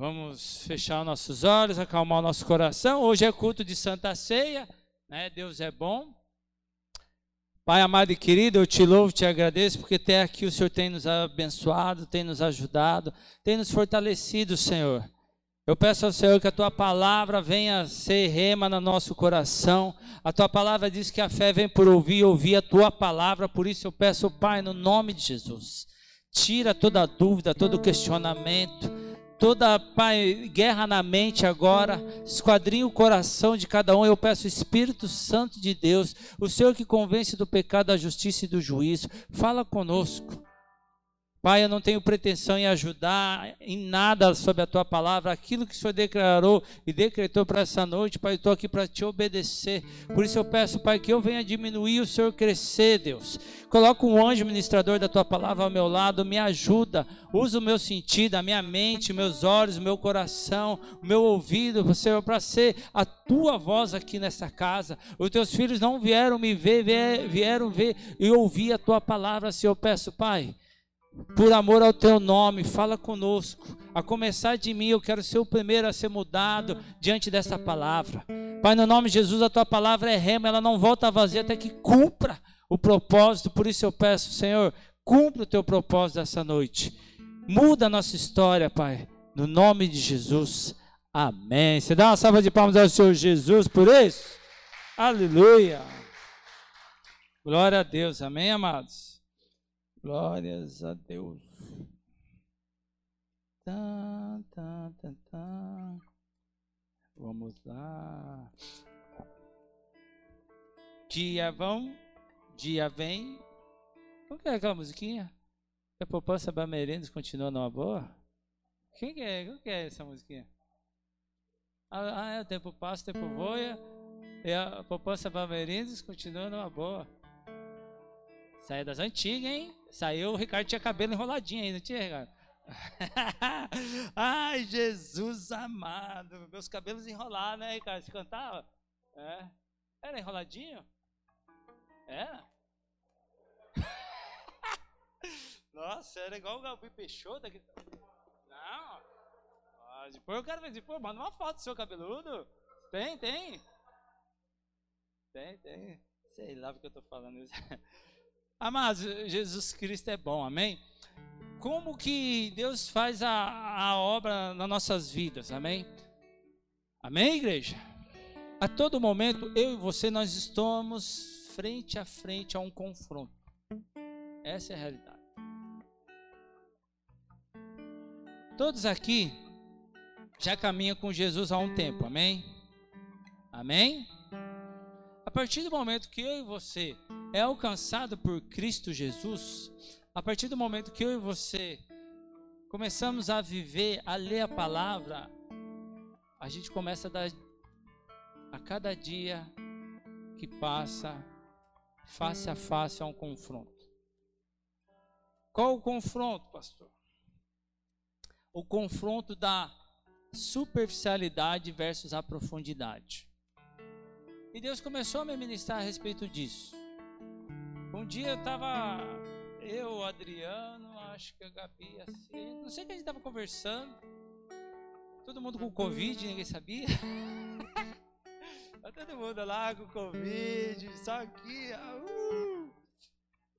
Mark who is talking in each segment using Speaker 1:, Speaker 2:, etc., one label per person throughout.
Speaker 1: Vamos fechar nossos olhos, acalmar o nosso coração. Hoje é culto de Santa Ceia, né? Deus é bom. Pai amado e querido, eu te louvo, te agradeço, porque até aqui o Senhor tem nos abençoado, tem nos ajudado, tem nos fortalecido, Senhor. Eu peço ao Senhor que a tua palavra venha ser rema no nosso coração. A tua palavra diz que a fé vem por ouvir, ouvir a tua palavra. Por isso eu peço, Pai, no nome de Jesus, tira toda dúvida, todo questionamento, toda, Pai, guerra na mente agora, esquadrinha o coração de cada um. Eu peço, Espírito Santo de Deus, o Senhor que convence do pecado, da justiça e do juízo, fala conosco. Pai, eu não tenho pretensão em ajudar em nada sobre a tua palavra, aquilo que o Senhor declarou e decretou para essa noite, Pai, eu estou aqui para te obedecer. Por isso eu peço, Pai, que eu venha diminuir o Senhor crescer, Deus. Coloca um anjo ministrador da tua palavra ao meu lado, me ajuda, usa o meu sentido, a minha mente, meus olhos, meu coração, meu ouvido, Senhor, para ser a tua voz aqui nessa casa. Os teus filhos não vieram me ver, vieram ver e ouvir a tua palavra, Senhor. Eu peço, Pai por amor ao teu nome, fala conosco. A começar de mim, eu quero ser o primeiro a ser mudado diante dessa palavra. Pai, no nome de Jesus, a tua palavra é rema, ela não volta vazia até que cumpra o propósito. Por isso eu peço, Senhor, cumpra o teu propósito essa noite. Muda a nossa história, Pai. No nome de Jesus. Amém. Você dá uma salva de palmas ao Senhor Jesus por isso? Aleluia. Glória a Deus. Amém, amados. Glórias a Deus. Tá, tá, tá, tá. Vamos lá. Dia vão, dia vem. Como que é aquela musiquinha? A poupança Bamerindos continua numa boa? Quem que é? Como que é essa musiquinha? Ah, ah é, o tempo passa, o tempo voa. E a poupança Bamerindos continua numa boa. Aí é das antigas, hein? Saiu, o Ricardo tinha cabelo enroladinho ainda, tinha, Ricardo? Ai, Jesus amado. Meus cabelos enrolados, né, Ricardo? Você cantava? É. Era enroladinho? Era? Nossa, era igual o Gabi Peixoto. Aqui. Não. Ah, depois eu quero ver. Depois, manda uma foto do seu cabeludo. Tem, tem. Tem, tem. Sei lá porque eu tô falando isso. Amados, Jesus Cristo é bom, amém? Como que Deus faz a, a obra nas nossas vidas, amém? Amém, igreja? A todo momento, eu e você, nós estamos frente a frente a um confronto. Essa é a realidade. Todos aqui já caminham com Jesus há um tempo, amém? Amém? A partir do momento que eu e você é alcançado por Cristo Jesus, a partir do momento que eu e você começamos a viver, a ler a palavra, a gente começa a dar a cada dia que passa face a face a um confronto. Qual o confronto, pastor? O confronto da superficialidade versus a profundidade. E Deus começou a me ministrar a respeito disso. Dia eu estava, eu, Adriano, acho que a Gabi, assim, não sei que a gente estava conversando. Todo mundo com Covid, ninguém sabia. tá todo mundo lá com Covid, só aqui, uh,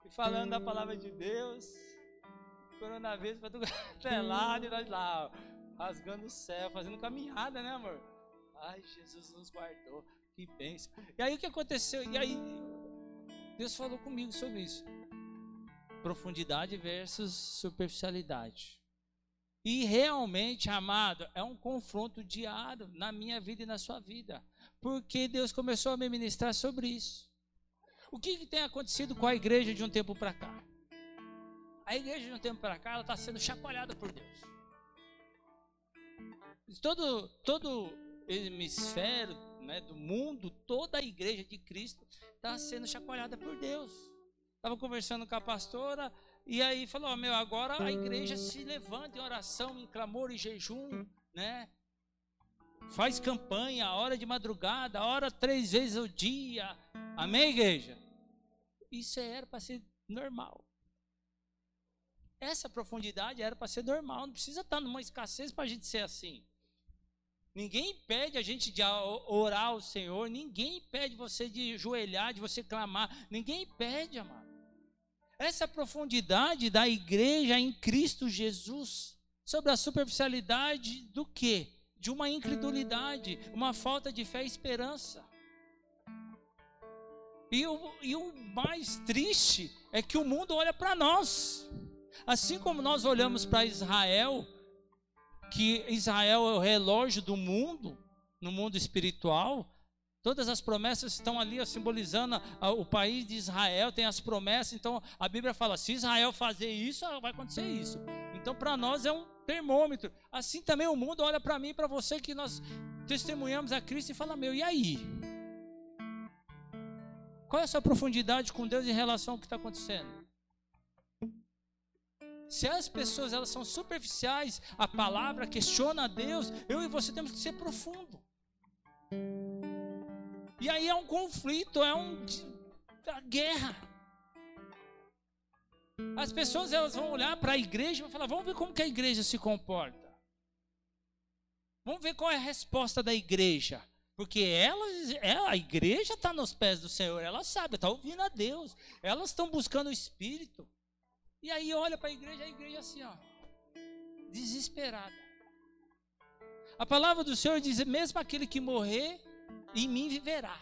Speaker 1: e falando da palavra de Deus. Coronavírus para tudo é lado e nós lá, ó, rasgando o céu, fazendo caminhada, né, amor? Ai, Jesus nos guardou. Que bênção. E aí o que aconteceu? E aí Deus falou comigo sobre isso. Profundidade versus superficialidade. E realmente, amado, é um confronto diário na minha vida e na sua vida. Porque Deus começou a me ministrar sobre isso. O que, que tem acontecido com a igreja de um tempo para cá? A igreja de um tempo para cá, está sendo chacoalhada por Deus. Todo, todo hemisfério né, do mundo, toda a igreja de Cristo está sendo chacoalhada por Deus. Estava conversando com a pastora e aí falou: meu, agora a igreja se levanta em oração, em clamor e jejum, né? Faz campanha, hora de madrugada, hora três vezes ao dia. Amém, igreja? Isso era para ser normal. Essa profundidade era para ser normal, não precisa estar numa escassez para a gente ser assim. Ninguém impede a gente de orar ao Senhor, ninguém impede você de joelhar, de você clamar, ninguém impede, amado. Essa profundidade da igreja em Cristo Jesus, sobre a superficialidade do quê? De uma incredulidade, uma falta de fé e esperança. E o, e o mais triste é que o mundo olha para nós. Assim como nós olhamos para Israel, que Israel é o relógio do mundo, no mundo espiritual, todas as promessas estão ali ó, simbolizando o país de Israel, tem as promessas, então a Bíblia fala: se Israel fazer isso, vai acontecer isso. Então para nós é um termômetro. Assim também o mundo olha para mim e para você que nós testemunhamos a Cristo e fala: meu, e aí? Qual é a sua profundidade com Deus em relação ao que está acontecendo? Se as pessoas elas são superficiais, a palavra questiona a Deus, eu e você temos que ser profundo. E aí é um conflito, é um a guerra. As pessoas elas vão olhar para a igreja e vão falar: "Vamos ver como que a igreja se comporta. Vamos ver qual é a resposta da igreja." Porque ela, a igreja está nos pés do Senhor, ela sabe, está ouvindo a Deus, elas estão buscando o Espírito. E aí olha para a igreja, a igreja assim, ó, desesperada. A palavra do Senhor diz: mesmo aquele que morrer, em mim viverá.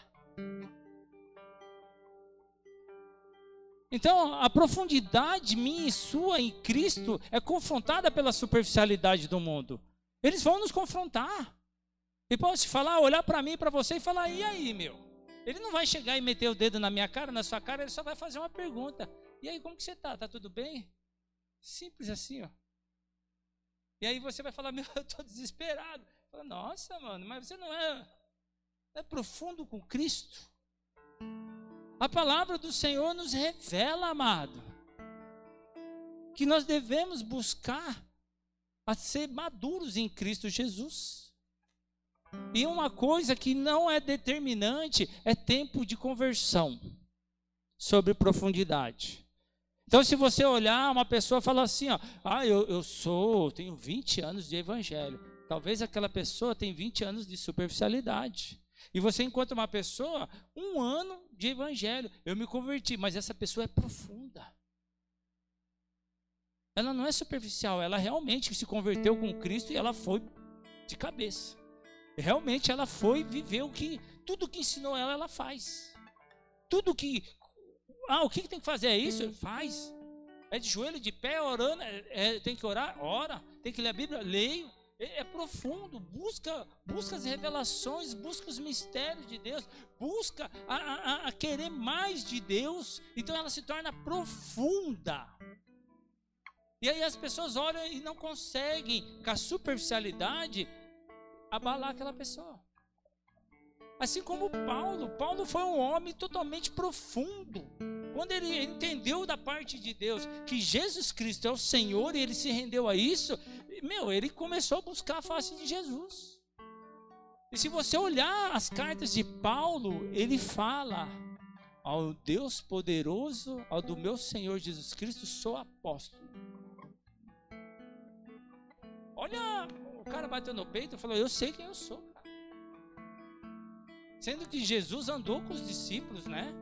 Speaker 1: Então, a profundidade minha e sua em Cristo é confrontada pela superficialidade do mundo. Eles vão nos confrontar. E pode falar, olhar para mim, para você e falar: "E aí, meu?" Ele não vai chegar e meter o dedo na minha cara, na sua cara, ele só vai fazer uma pergunta. E aí, como que você tá? Tá tudo bem? Simples assim, ó. E aí você vai falar, meu, eu estou desesperado. Fala, Nossa, mano, mas você não é, é profundo com Cristo. A palavra do Senhor nos revela, amado, que nós devemos buscar a ser maduros em Cristo Jesus. E uma coisa que não é determinante é tempo de conversão sobre profundidade. Então, se você olhar, uma pessoa fala assim, ó, ah, eu, eu sou, tenho 20 anos de evangelho. Talvez aquela pessoa tenha 20 anos de superficialidade. E você encontra uma pessoa, um ano de evangelho. Eu me converti, mas essa pessoa é profunda. Ela não é superficial, ela realmente se converteu com Cristo e ela foi de cabeça. Realmente ela foi viver o que tudo que ensinou ela, ela faz. Tudo que ah, o que, tem que fazer? É isso? Faz. É de joelho, de pé, orando. É, é, tem que orar? Ora. Tem que ler a Bíblia? Leio. É, é, profundo. Busca, busca as revelações, busca os mistérios de Deus, busca a, a, a querer mais de Deus. Então ela se torna profunda. E aí as pessoas olham e não conseguem, com a superficialidade, abalar aquela pessoa. Assim como Paulo. Paulo foi um homem totalmente profundo. Quando ele entendeu da parte de Deus que Jesus Cristo é o Senhor e ele se rendeu a isso, meu, ele começou a buscar a face de Jesus. E se você olhar as cartas de Paulo, ele fala: ao Deus poderoso, ao do meu Senhor Jesus Cristo, sou apóstolo. Olha, o cara bateu no peito e falou: Eu sei quem eu sou. Sendo que Jesus andou com os discípulos, né?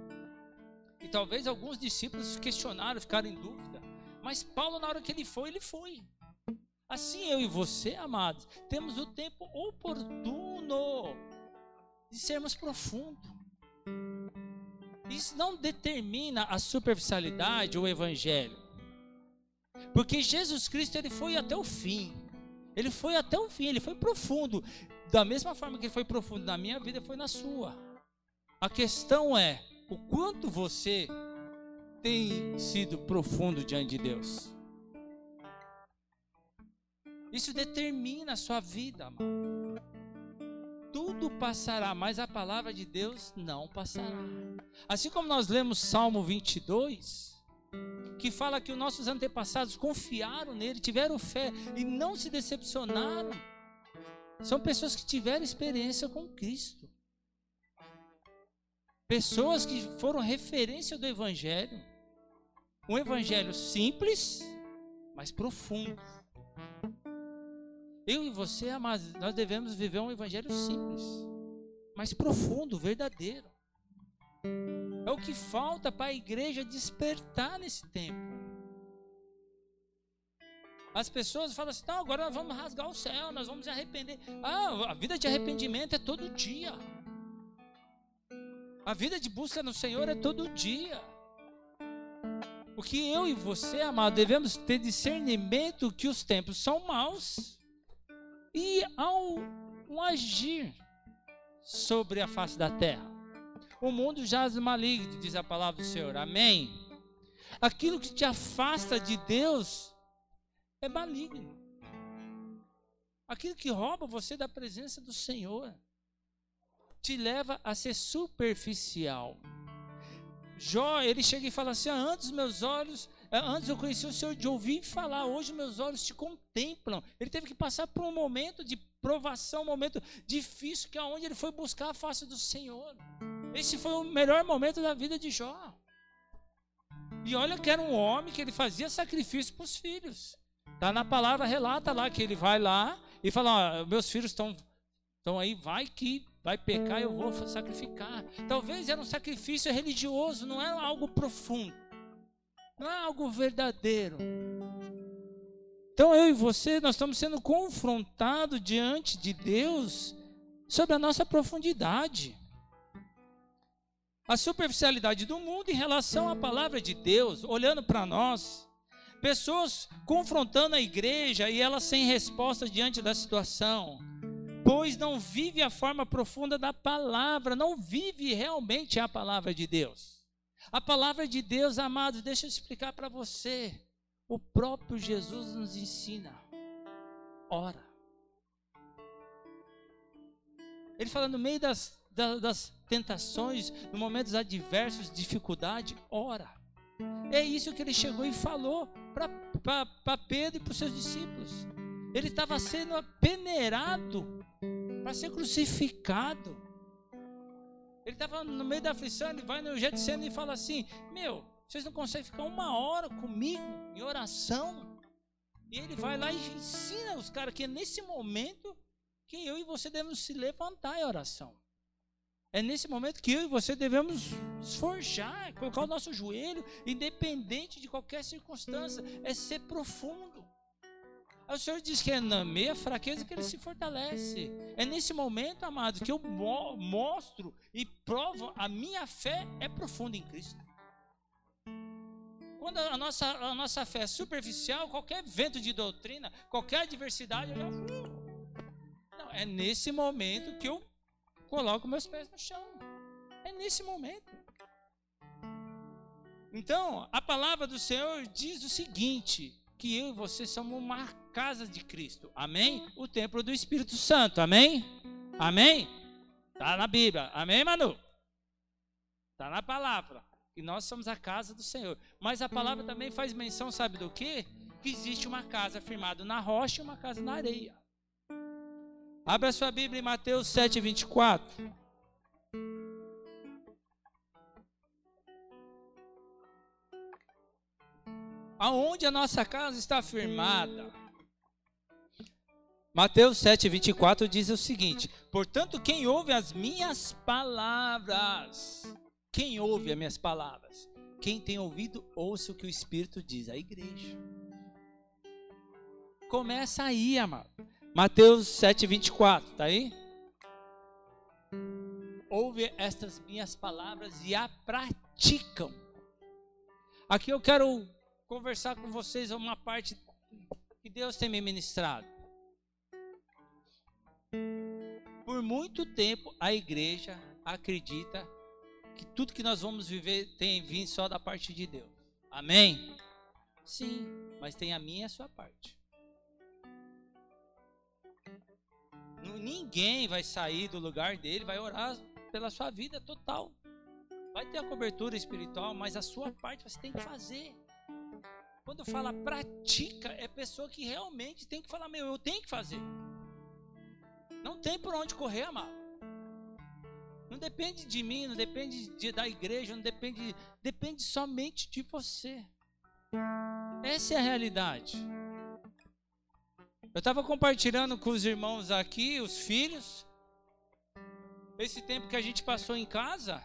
Speaker 1: E talvez alguns discípulos questionaram, ficaram em dúvida. Mas Paulo, na hora que ele foi, ele foi. Assim eu e você, amados, temos o tempo oportuno de sermos profundos. Isso não determina a superficialidade ou o evangelho. Porque Jesus Cristo ele foi até o fim. Ele foi até o fim, ele foi profundo. Da mesma forma que ele foi profundo na minha vida, foi na sua. A questão é, o quanto você tem sido profundo diante de Deus. Isso determina a sua vida, amado. Tudo passará, mas a palavra de Deus não passará. Assim como nós lemos Salmo 22, que fala que os nossos antepassados confiaram nele, tiveram fé e não se decepcionaram. São pessoas que tiveram experiência com Cristo. Pessoas que foram referência do Evangelho. Um Evangelho simples, mas profundo. Eu e você, amados, nós devemos viver um evangelho simples, mas profundo, verdadeiro. É o que falta para a igreja despertar nesse tempo. As pessoas falam assim: não, agora nós vamos rasgar o céu, nós vamos arrepender. Ah, a vida de arrependimento é todo dia. A vida de busca no Senhor é todo dia. Porque eu e você, amado, devemos ter discernimento que os tempos são maus. E ao um agir sobre a face da terra, o mundo jaz maligno, diz a palavra do Senhor. Amém. Aquilo que te afasta de Deus é maligno. Aquilo que rouba você da presença do Senhor te leva a ser superficial. Jó, ele chega e fala assim: ah, antes meus olhos, eh, antes eu conheci o Senhor de ouvir falar, hoje meus olhos te contemplam. Ele teve que passar por um momento de provação, um momento difícil, que é onde ele foi buscar a face do Senhor. Esse foi o melhor momento da vida de Jó. E olha que era um homem que ele fazia sacrifício para os filhos. Tá na palavra relata lá que ele vai lá e fala: meus filhos estão estão aí, vai que vai pecar, eu vou sacrificar. Talvez era um sacrifício religioso, não era algo profundo, não é algo verdadeiro. Então eu e você, nós estamos sendo confrontados diante de Deus sobre a nossa profundidade. A superficialidade do mundo em relação à palavra de Deus, olhando para nós. Pessoas confrontando a igreja e ela sem resposta diante da situação. Pois não vive a forma profunda da palavra, não vive realmente a palavra de Deus. A palavra de Deus, amados, deixa eu explicar para você. O próprio Jesus nos ensina. Ora. Ele fala no meio das, das, das tentações, no momentos adversos, dificuldade, ora. É isso que ele chegou e falou para Pedro e para os seus discípulos. Ele estava sendo peneirado para ser crucificado. Ele estava no meio da aflição, ele vai no Getsemane e fala assim: Meu, vocês não conseguem ficar uma hora comigo em oração? E ele vai lá e ensina os caras que é nesse momento que eu e você devemos se levantar em oração. É nesse momento que eu e você devemos esforjar, colocar o nosso joelho, independente de qualquer circunstância, é ser profundo. O Senhor diz que é na meia fraqueza que ele se fortalece. É nesse momento, amados, que eu mostro e provo a minha fé é profunda em Cristo. Quando a nossa, a nossa fé é superficial, qualquer vento de doutrina, qualquer adversidade, eu não, é nesse momento que eu coloco meus pés no chão. É nesse momento. Então, a palavra do Senhor diz o seguinte: que eu e você somos uma casa de Cristo. Amém? O templo do Espírito Santo. Amém? Amém? Está na Bíblia. Amém, Manu? Está na palavra. E nós somos a casa do Senhor. Mas a palavra também faz menção, sabe do que? Que existe uma casa firmada na rocha e uma casa na areia. Abra sua Bíblia em Mateus 7, 24. Aonde a nossa casa está firmada? Mateus 7, 24 diz o seguinte: Portanto, quem ouve as minhas palavras, quem ouve as minhas palavras, quem tem ouvido, ouça o que o Espírito diz, a igreja. Começa aí, amado. Mateus 7, 24, está aí? Ouve estas minhas palavras e a praticam. Aqui eu quero conversar com vocês uma parte que Deus tem me ministrado. Por muito tempo a igreja acredita que tudo que nós vamos viver tem vindo só da parte de Deus. Amém? Sim, mas tem a minha e a sua parte. Ninguém vai sair do lugar dele, vai orar pela sua vida total. Vai ter a cobertura espiritual, mas a sua parte você tem que fazer. Quando fala pratica, é pessoa que realmente tem que falar, meu, eu tenho que fazer. Não tem por onde correr, amado. Não depende de mim, não depende de, da igreja, não depende, depende somente de você. Essa é a realidade. Eu estava compartilhando com os irmãos aqui, os filhos, esse tempo que a gente passou em casa.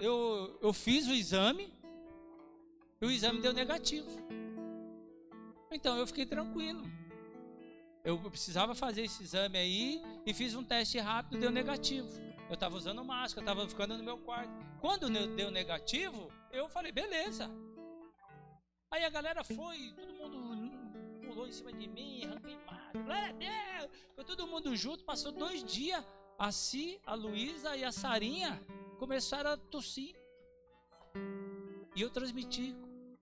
Speaker 1: Eu, eu fiz o exame e o exame deu negativo. Então eu fiquei tranquilo. Eu precisava fazer esse exame aí e fiz um teste rápido, deu negativo. Eu estava usando máscara, estava ficando no meu quarto. Quando deu negativo, eu falei, beleza. Aí a galera foi, todo mundo pulou em cima de mim, arranquei máscara. Foi todo mundo junto, passou dois dias. A Si, a Luísa e a Sarinha começaram a tossir. E eu transmiti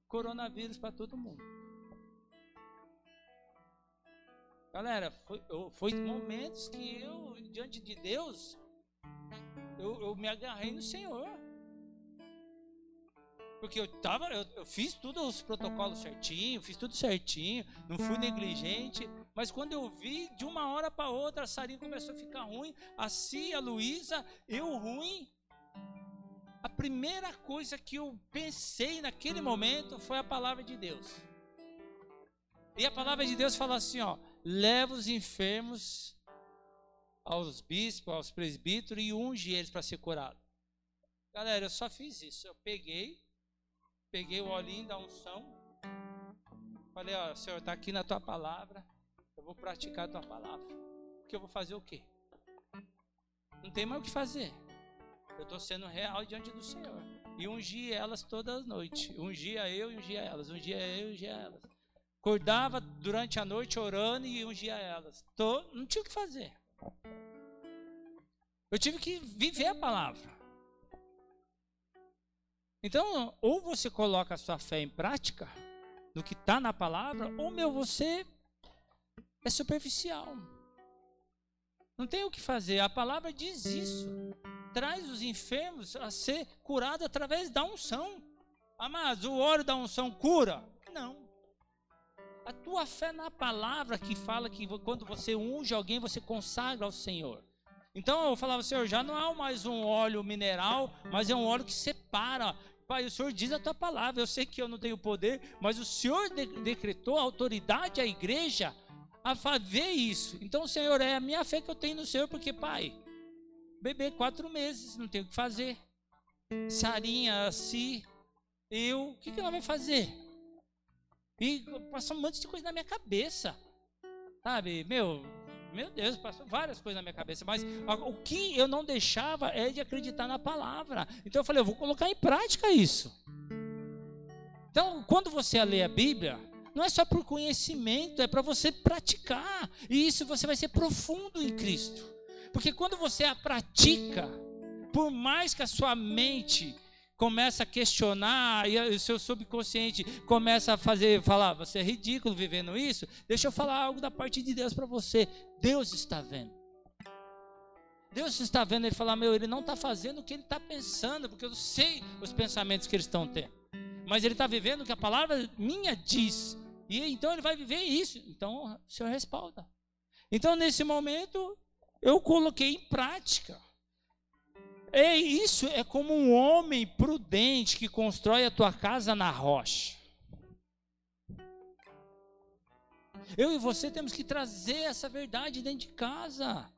Speaker 1: coronavírus para todo mundo. Galera, foi, foi momentos que eu, diante de Deus, eu, eu me agarrei no Senhor. Porque eu tava, eu, eu, fiz tudo os protocolos certinho, fiz tudo certinho, não fui negligente. Mas quando eu vi, de uma hora para outra, a Sarinha começou a ficar ruim, a Cia, a Luísa, eu ruim. A primeira coisa que eu pensei naquele momento foi a palavra de Deus. E a palavra de Deus fala assim, ó: leva os enfermos aos bispos, aos presbíteros e unge eles para ser curado. Galera, eu só fiz isso. Eu peguei, peguei o olhinho da unção, falei, ó, Senhor, está aqui na tua palavra, eu vou praticar a tua palavra. Porque eu vou fazer o quê? Não tem mais o que fazer. Eu estou sendo real diante do Senhor. E ungi elas todas as noites. Ungia eu e ungia elas. Ungia eu e ungia elas. Acordava durante a noite orando e ungia elas. Tô, não tinha o que fazer. Eu tive que viver a palavra. Então, ou você coloca a sua fé em prática, no que está na palavra, ou meu, você é superficial. Não tem o que fazer. A palavra diz isso. Traz os enfermos a ser curados através da unção. Amados, o óleo da unção cura? Não. A tua fé na palavra que fala que quando você unge alguém, você consagra ao Senhor. Então eu falava, Senhor, já não é mais um óleo mineral, mas é um óleo que separa. Pai, o Senhor diz a tua palavra. Eu sei que eu não tenho poder, mas o Senhor de decretou a autoridade à igreja a fazer isso. Então, Senhor, é a minha fé que eu tenho no Senhor, porque, Pai, bebê quatro meses, não tem o que fazer. Sarinha, assim, eu, o que, que ela vai fazer? E passou um monte de coisa na minha cabeça. Sabe, meu, meu Deus, passou várias coisas na minha cabeça, mas o que eu não deixava é de acreditar na palavra. Então eu falei, eu vou colocar em prática isso. Então, quando você lê a Bíblia, não é só por conhecimento, é para você praticar. E isso você vai ser profundo em Cristo. Porque quando você a pratica, por mais que a sua mente começa a questionar e o seu subconsciente começa a fazer, falar, você é ridículo vivendo isso. Deixa eu falar algo da parte de Deus para você. Deus está vendo. Deus está vendo ele falar, meu, ele não está fazendo o que ele está pensando, porque eu sei os pensamentos que eles estão tendo. Mas ele está vivendo o que a palavra minha diz. E então ele vai viver isso. Então o Senhor respalda. Então nesse momento eu coloquei em prática. É isso é como um homem prudente que constrói a tua casa na rocha. Eu e você temos que trazer essa verdade dentro de casa.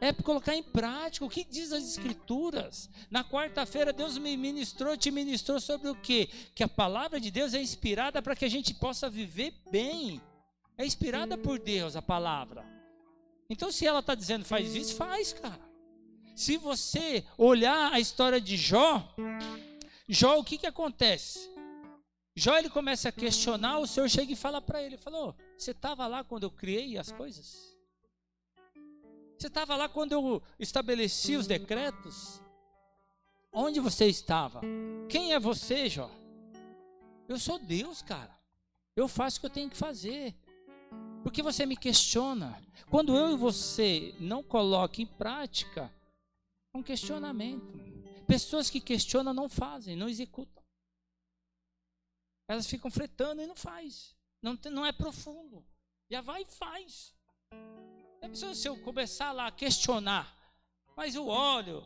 Speaker 1: É para colocar em prática o que diz as escrituras. Na quarta-feira Deus me ministrou, te ministrou sobre o quê? Que a palavra de Deus é inspirada para que a gente possa viver bem. É inspirada por Deus a palavra. Então se ela está dizendo faz isso, faz, cara. Se você olhar a história de Jó, Jó, o que, que acontece? Jó ele começa a questionar, o Senhor chega e fala para ele, falou, você estava lá quando eu criei as coisas? Você estava lá quando eu estabeleci os decretos? Onde você estava? Quem é você, Jó? Eu sou Deus, cara. Eu faço o que eu tenho que fazer. Porque você me questiona. Quando eu e você não colocam em prática um questionamento. Pessoas que questionam não fazem, não executam. Elas ficam fretando e não faz. Não, não é profundo. Já vai e faz. É se eu começar lá a questionar, mas o óleo,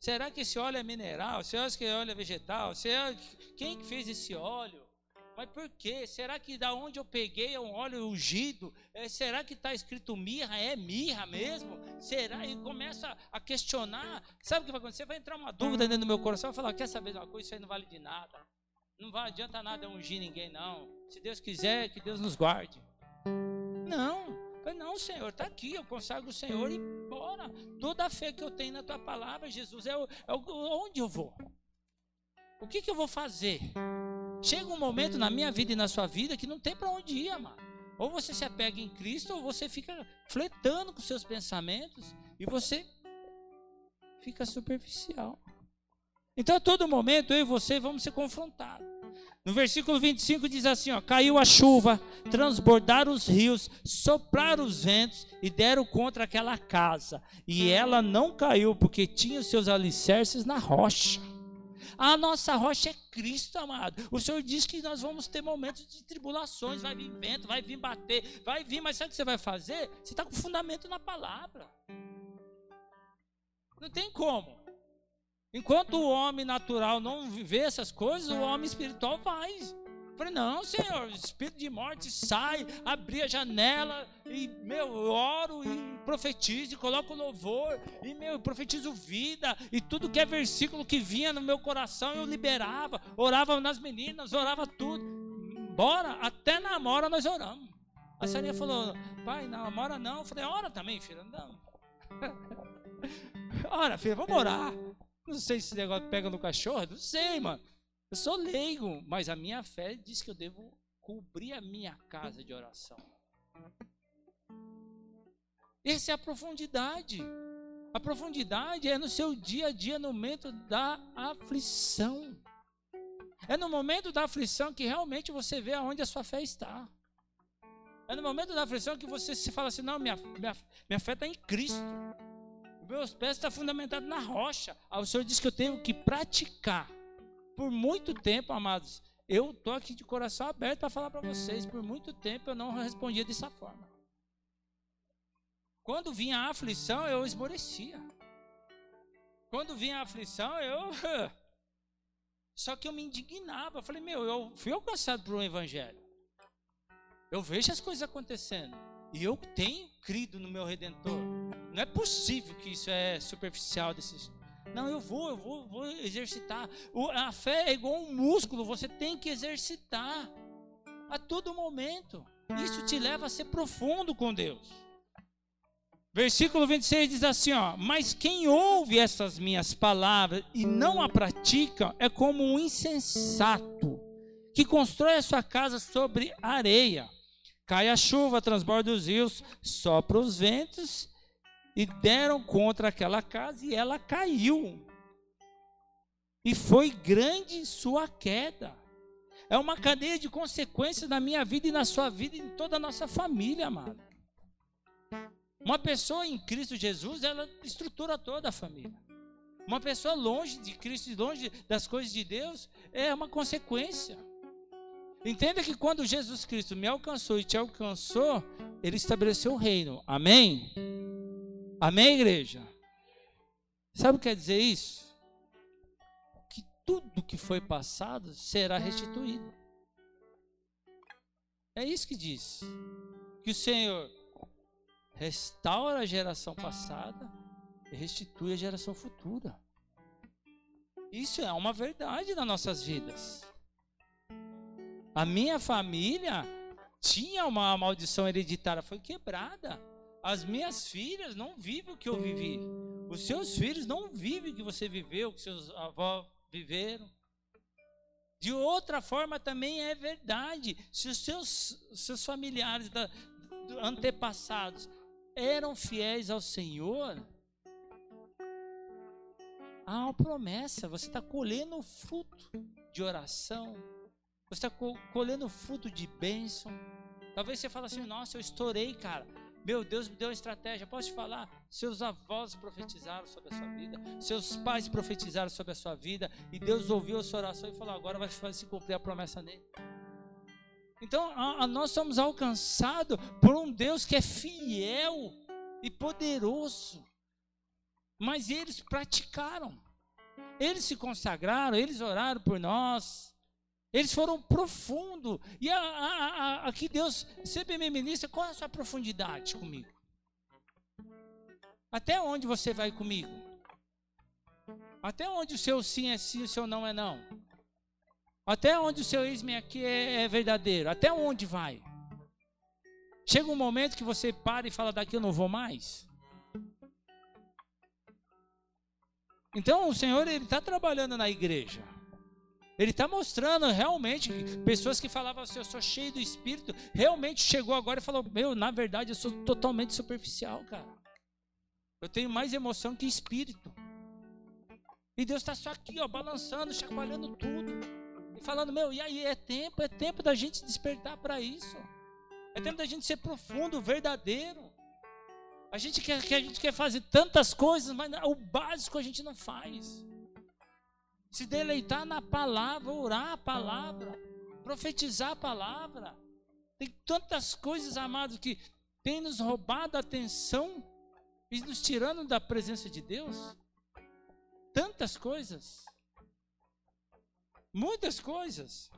Speaker 1: será que esse óleo é mineral? Será que esse óleo é vegetal? Será, quem que fez esse óleo? Mas por quê? Será que da onde eu peguei é um óleo ungido? É, será que está escrito mirra? É mirra mesmo? Será? E começa a questionar. Sabe o que vai acontecer? Vai entrar uma dúvida dentro do meu coração. Vai falar: quer saber de uma coisa? Isso aí não vale de nada. Não vai adianta nada ungir ninguém, não. Se Deus quiser, que Deus nos guarde. Não. Não, Senhor, está aqui, eu consagro o Senhor e bora. Toda a fé que eu tenho na tua palavra, Jesus, é, o, é o, onde eu vou. O que, que eu vou fazer? Chega um momento na minha vida e na sua vida que não tem para onde ir, amado. Ou você se apega em Cristo, ou você fica fletando com seus pensamentos e você fica superficial. Então, a todo momento, eu e você vamos ser confrontados. No versículo 25 diz assim: ó, Caiu a chuva, transbordaram os rios, sopraram os ventos e deram contra aquela casa. E ela não caiu, porque tinha os seus alicerces na rocha. A nossa rocha é Cristo, amado. O Senhor diz que nós vamos ter momentos de tribulações, vai vir vento, vai vir bater, vai vir, mas sabe o que você vai fazer? Você está com fundamento na palavra. Não tem como. Enquanto o homem natural não vê essas coisas, o homem espiritual faz. Falei, não, Senhor, espírito de morte sai, abri a janela e, meu, eu oro e profetizo, e coloco louvor, e, meu, profetizo vida, e tudo que é versículo que vinha no meu coração eu liberava, orava nas meninas, orava tudo. Bora, até namora nós oramos. A Sarinha falou, pai, namora não. Eu falei, ora também, filha, não. ora, filha, vamos orar. Não sei se esse negócio pega no cachorro, não sei, mano. Eu sou leigo, mas a minha fé diz que eu devo cobrir a minha casa de oração. Essa é a profundidade. A profundidade é no seu dia a dia, no momento da aflição. É no momento da aflição que realmente você vê aonde a sua fé está. É no momento da aflição que você se fala assim: não, minha, minha, minha fé está em Cristo. Meus pés estão fundamentados na rocha. O Senhor diz que eu tenho que praticar por muito tempo, amados, eu estou aqui de coração aberto para falar para vocês. Por muito tempo eu não respondia dessa forma. Quando vinha a aflição, eu esmorecia. Quando vinha a aflição, eu. Só que eu me indignava. Eu falei, meu, eu fui alcançado por um evangelho. Eu vejo as coisas acontecendo. E eu tenho crido no meu redentor. Não é possível que isso é superficial desses não, eu vou, eu vou, vou exercitar. A fé é igual um músculo, você tem que exercitar a todo momento. Isso te leva a ser profundo com Deus. Versículo 26 diz assim: ó, Mas quem ouve essas minhas palavras e não a pratica é como um insensato que constrói a sua casa sobre areia. Cai a chuva, transborda os rios, sopra os ventos e deram contra aquela casa e ela caiu. E foi grande sua queda. É uma cadeia de consequências na minha vida e na sua vida e em toda a nossa família, amado. Uma pessoa em Cristo Jesus, ela estrutura toda a família. Uma pessoa longe de Cristo, longe das coisas de Deus, é uma consequência. Entenda que quando Jesus Cristo me alcançou e te alcançou, ele estabeleceu o reino. Amém? Amém, igreja? Sabe o que quer dizer isso? Que tudo que foi passado será restituído. É isso que diz. Que o Senhor restaura a geração passada e restitui a geração futura. Isso é uma verdade nas nossas vidas. A minha família tinha uma maldição hereditária, foi quebrada. As minhas filhas não vivem o que eu vivi. Os seus filhos não vivem o que você viveu, o que seus avós viveram. De outra forma também é verdade. Se os seus, seus familiares da, antepassados eram fiéis ao Senhor, há uma promessa. Você está colhendo fruto de oração. Você está colhendo fruto de bênção. Talvez você fale assim, nossa, eu estourei, cara. Meu Deus me deu uma estratégia. Posso te falar? Seus avós profetizaram sobre a sua vida, seus pais profetizaram sobre a sua vida, e Deus ouviu a sua oração e falou: agora vai se cumprir a promessa nele. Então, a, a nós somos alcançados por um Deus que é fiel e poderoso. Mas eles praticaram, eles se consagraram, eles oraram por nós, Eles foram profundo. E a, a, a, aqui Deus sempre me ministra, qual é a sua profundidade comigo? Até onde você vai comigo? Até onde o seu sim é sim, o seu não é não? Até onde o seu isme aqui é, é verdadeiro? Até onde vai? Chega um momento que você para e fala: daqui eu não vou mais. Então o Senhor ele está trabalhando na igreja. Ele está mostrando realmente pessoas que falavam assim, eu sou cheio do Espírito, realmente chegou agora e falou, meu, na verdade eu sou totalmente superficial, cara. Eu tenho mais emoção que espírito. E Deus está só aqui, ó, balançando, chacoalhando tudo. E falando, meu, e aí, é tempo, é tempo da gente despertar para isso. É tempo da gente ser profundo, verdadeiro. A gente quer, a gente quer fazer tantas coisas, mas o básico a gente não faz. Se deleitar na palavra, orar a palavra, profetizar a palavra. Tem tantas coisas, amados, que tem nos roubado a atenção e nos tirando da presença de Deus. Tantas coisas. Muitas coisas.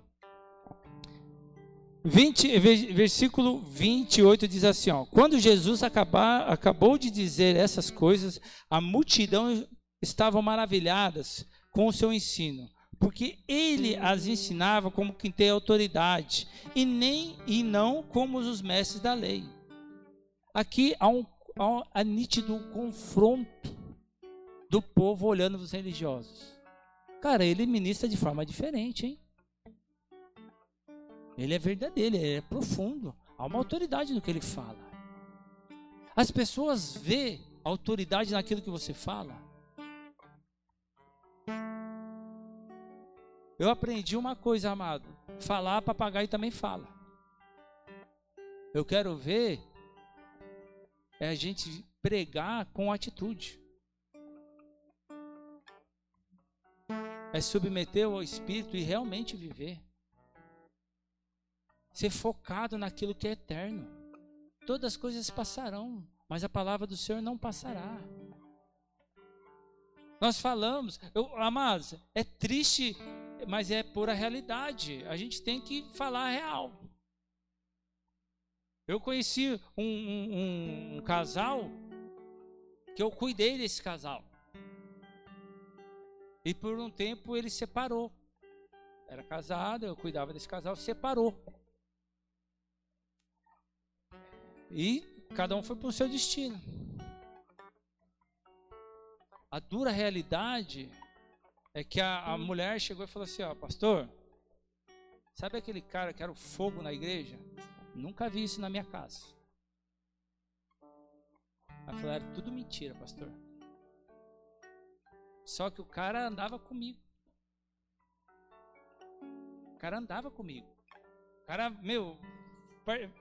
Speaker 1: 20, versículo 28 diz assim: ó, Quando Jesus acabar, acabou de dizer essas coisas, a multidão estava maravilhadas com o seu ensino, porque ele as ensinava como quem tem autoridade, e nem e não como os mestres da lei. Aqui há um, há um nítido confronto do povo olhando os religiosos. Cara, ele ministra de forma diferente, hein? Ele é verdadeiro, ele é profundo. Há uma autoridade no que ele fala. As pessoas vê autoridade naquilo que você fala. Eu aprendi uma coisa, amado. Falar, papagaio também fala. Eu quero ver é a gente pregar com atitude. É submeter ao Espírito e realmente viver. Ser focado naquilo que é eterno. Todas as coisas passarão, mas a palavra do Senhor não passará. Nós falamos, eu, amados, é triste mas é pura realidade. A gente tem que falar a real. Eu conheci um, um, um casal que eu cuidei desse casal. E por um tempo ele separou. Era casado, eu cuidava desse casal, separou. E cada um foi para o seu destino. A dura realidade é que a, a mulher chegou e falou assim: Ó, pastor, sabe aquele cara que era o fogo na igreja? Nunca vi isso na minha casa. Ela falou: era tudo mentira, pastor. Só que o cara andava comigo. O cara andava comigo. O cara, meu,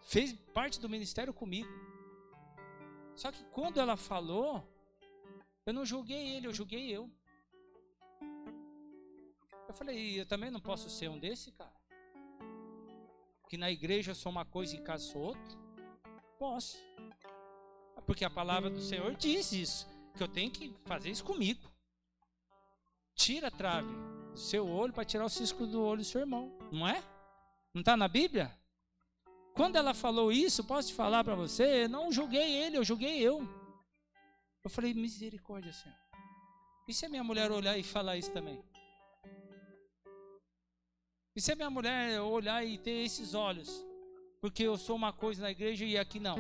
Speaker 1: fez parte do ministério comigo. Só que quando ela falou, eu não julguei ele, eu julguei eu. Eu falei, eu também não posso ser um desse, cara. Que na igreja eu sou uma coisa e em casa sou outra. Posso. Porque a palavra do Senhor diz isso. Que eu tenho que fazer isso comigo. Tira a trave do seu olho para tirar o cisco do olho do seu irmão. Não é? Não está na Bíblia? Quando ela falou isso, posso te falar para você, não julguei ele, eu julguei eu. Eu falei, misericórdia, Senhor. E se a minha mulher olhar e falar isso também? E se a minha mulher olhar e ter esses olhos, porque eu sou uma coisa na igreja e aqui não,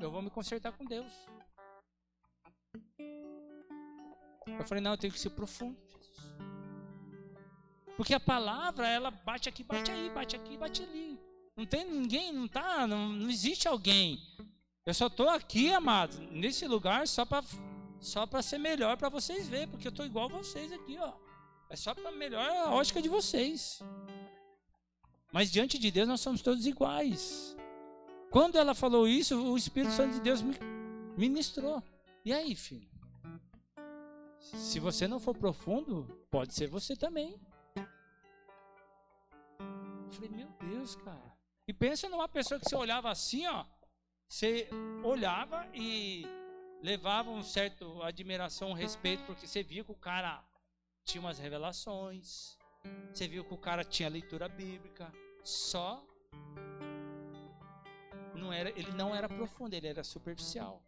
Speaker 1: eu vou me consertar com Deus. Eu falei, não, eu tenho que ser profundo, Jesus. Porque a palavra, ela bate aqui, bate aí, bate aqui, bate ali. Não tem ninguém, não tá, não, não existe alguém. Eu só estou aqui, amados, nesse lugar só para só para ser melhor para vocês verem, porque eu estou igual vocês aqui, ó. É só para melhor a ótica de vocês. Mas diante de Deus nós somos todos iguais. Quando ela falou isso, o Espírito Santo de Deus me ministrou. E aí, filho? Se você não for profundo, pode ser você também. Eu falei, meu Deus, cara. E pensa numa pessoa que você olhava assim, ó. Você olhava e levava um certo admiração, um respeito, porque você via que o cara tinha umas revelações, Você viu que o cara tinha leitura bíblica, só não era, ele não era profundo, ele era superficial.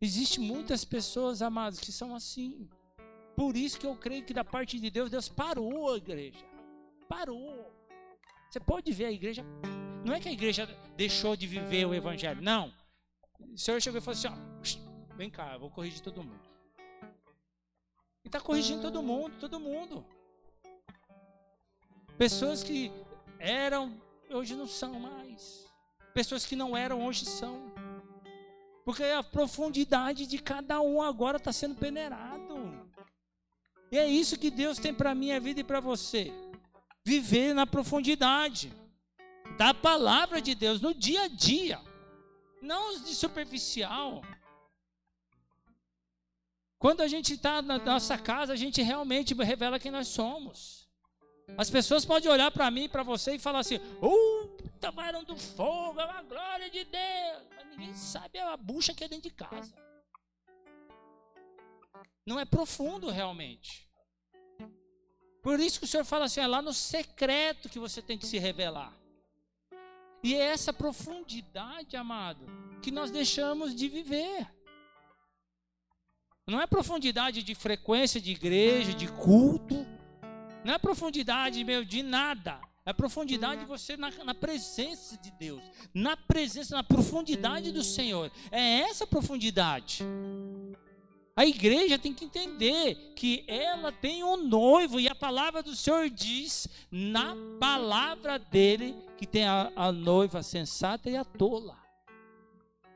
Speaker 1: Existem muitas pessoas, amados, que são assim. Por isso que eu creio que da parte de Deus, Deus parou a igreja. Parou. Você pode ver a igreja. Não é que a igreja deixou de viver o evangelho, não. O Senhor chegou e falou assim: ó, vem cá, eu vou corrigir todo mundo. E está corrigindo todo mundo, todo mundo. Pessoas que eram, hoje não são mais. Pessoas que não eram, hoje são. Porque a profundidade de cada um agora está sendo peneirado. E é isso que Deus tem para minha vida e para você. Viver na profundidade da palavra de Deus no dia a dia, não de superficial. Quando a gente está na nossa casa, a gente realmente revela quem nós somos. As pessoas podem olhar para mim, para você e falar assim: "Uh, tomaram do fogo, é a glória de Deus". Mas ninguém sabe a bucha que é dentro de casa. Não é profundo realmente. Por isso que o Senhor fala assim: é lá no secreto que você tem que se revelar. E é essa profundidade, amado, que nós deixamos de viver. Não é profundidade de frequência de igreja, de culto. Não é profundidade, meu, de nada. É profundidade de você na, na, presença de Deus. Na presença, na profundidade do Senhor. É essa profundidade. A igreja tem que entender que ela tem um noivo e a palavra do Senhor diz na palavra dele que tem a, a noiva sensata e a tola.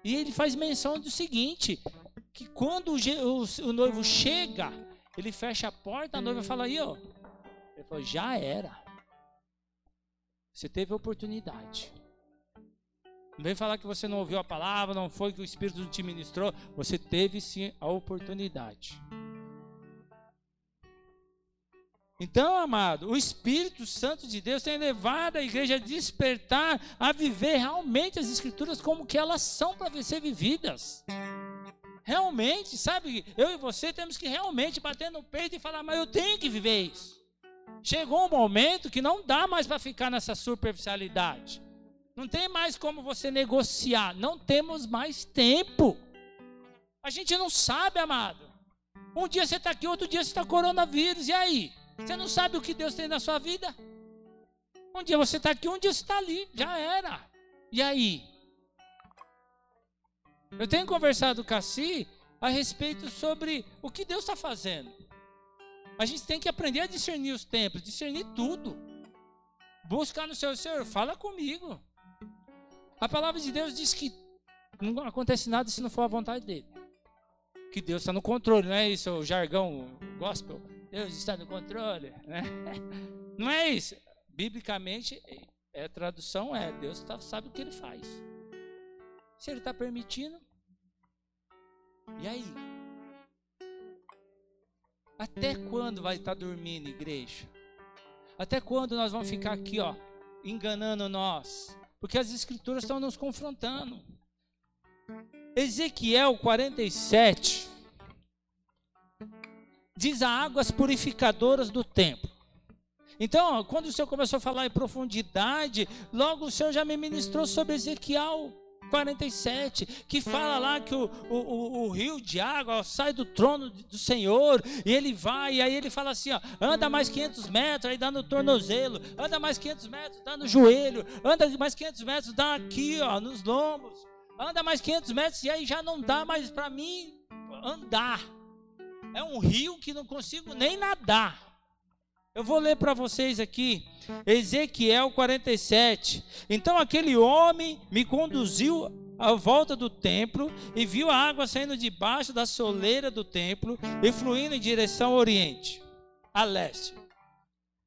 Speaker 1: E ele faz menção do seguinte: que quando o, o, o noivo chega, ele fecha a porta, a noiva fala aí, ó. Ele falou, já era. Você teve a oportunidade. Não vem falar que você não ouviu a palavra, não foi que o Espírito te ministrou. Você teve sim a oportunidade. Então, amado, o Espírito Santo de Deus tem levado a igreja a despertar, a viver realmente as Escrituras como que elas são para ser vividas. Realmente, sabe, eu e você temos que realmente bater no peito e falar, mas eu tenho que viver isso. Chegou um momento que não dá mais para ficar nessa superficialidade. Não tem mais como você negociar. Não temos mais tempo. A gente não sabe, amado. Um dia você está aqui, outro dia você está coronavírus. E aí? Você não sabe o que Deus tem na sua vida? Um dia você está aqui, um dia você está ali. Já era. E aí? Eu tenho conversado com a Si a respeito sobre o que Deus está fazendo. A gente tem que aprender a discernir os tempos, discernir tudo. Buscar no seu Senhor, fala comigo. A palavra de Deus diz que não acontece nada se não for a vontade dele. Que Deus está no controle, não é isso o jargão gospel? Deus está no controle, né? Não é isso. Biblicamente, é, a tradução é Deus tá, sabe o que ele faz. Se ele está permitindo, e aí? Até quando vai estar tá dormindo, igreja? Até quando nós vamos ficar aqui, ó, enganando nós? Porque as escrituras estão nos confrontando. Ezequiel 47 diz a águas purificadoras do templo. Então, quando o Senhor começou a falar em profundidade, logo o Senhor já me ministrou sobre Ezequiel 47, que fala lá que o, o, o, rio de água sai do trono do Senhor, e ele vai, e aí ele fala assim: ó, anda mais 500 metros, aí dá no tornozelo, anda mais 500 metros, dá no joelho, anda mais 500 metros, dá aqui, ó, nos lombos, anda mais 500 metros, e aí já não dá mais para mim andar. É um rio que não consigo nem nadar. Eu vou ler para vocês aqui, Ezequiel 47. Então aquele homem me conduziu à volta do templo e viu a água saindo debaixo da soleira do templo e fluindo em direção ao oriente, a leste.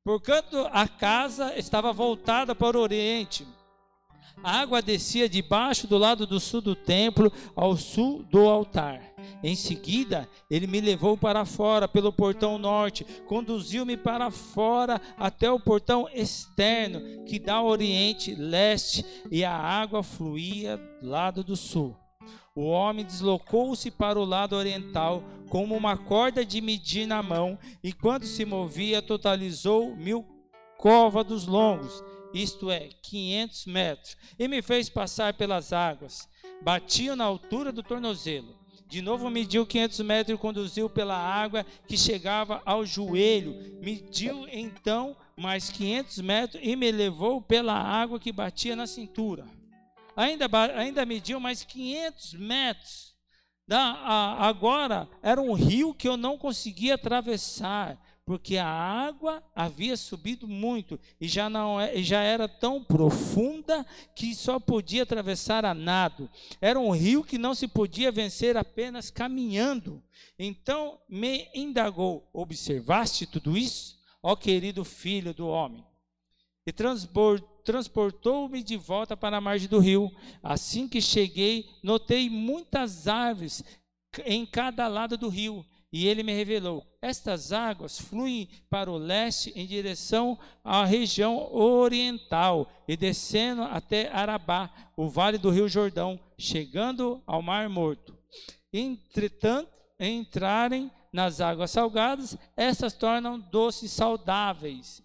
Speaker 1: Porquanto a casa estava voltada para o oriente. A água descia debaixo do lado do sul do templo, ao sul do altar. Em seguida, ele me levou para fora pelo portão norte, conduziu-me para fora até o portão externo, que dá ao oriente, leste, e a água fluía do lado do sul. o homem deslocou-se para o lado oriental, como uma corda de medir na mão, e quando se movia, totalizou mil côvados longos, isto é, 500 metros, e me fez passar pelas águas. Batiam na altura do tornozelo. De novo mediu 500 metros e conduziu pela água que chegava ao joelho. Mediu então mais 500 metros e me levou pela água que batia na cintura. Ainda, ainda mediu mais 500 metros. Da, a, agora era um rio que eu não conseguia atravessar porque a água havia subido muito e já não é, já era tão profunda que só podia atravessar a nado. Era um rio que não se podia vencer apenas caminhando. Então me indagou: observaste tudo isso, ó querido filho do homem? E transportou-me de volta para a margem do rio. Assim que cheguei, notei muitas árvores em cada lado do rio e ele me revelou: estas águas fluem para o leste em direção à região oriental e descendo até Arabá, o vale do rio Jordão, chegando ao Mar Morto. Entretanto, entrarem nas águas salgadas, estas tornam doces saudáveis.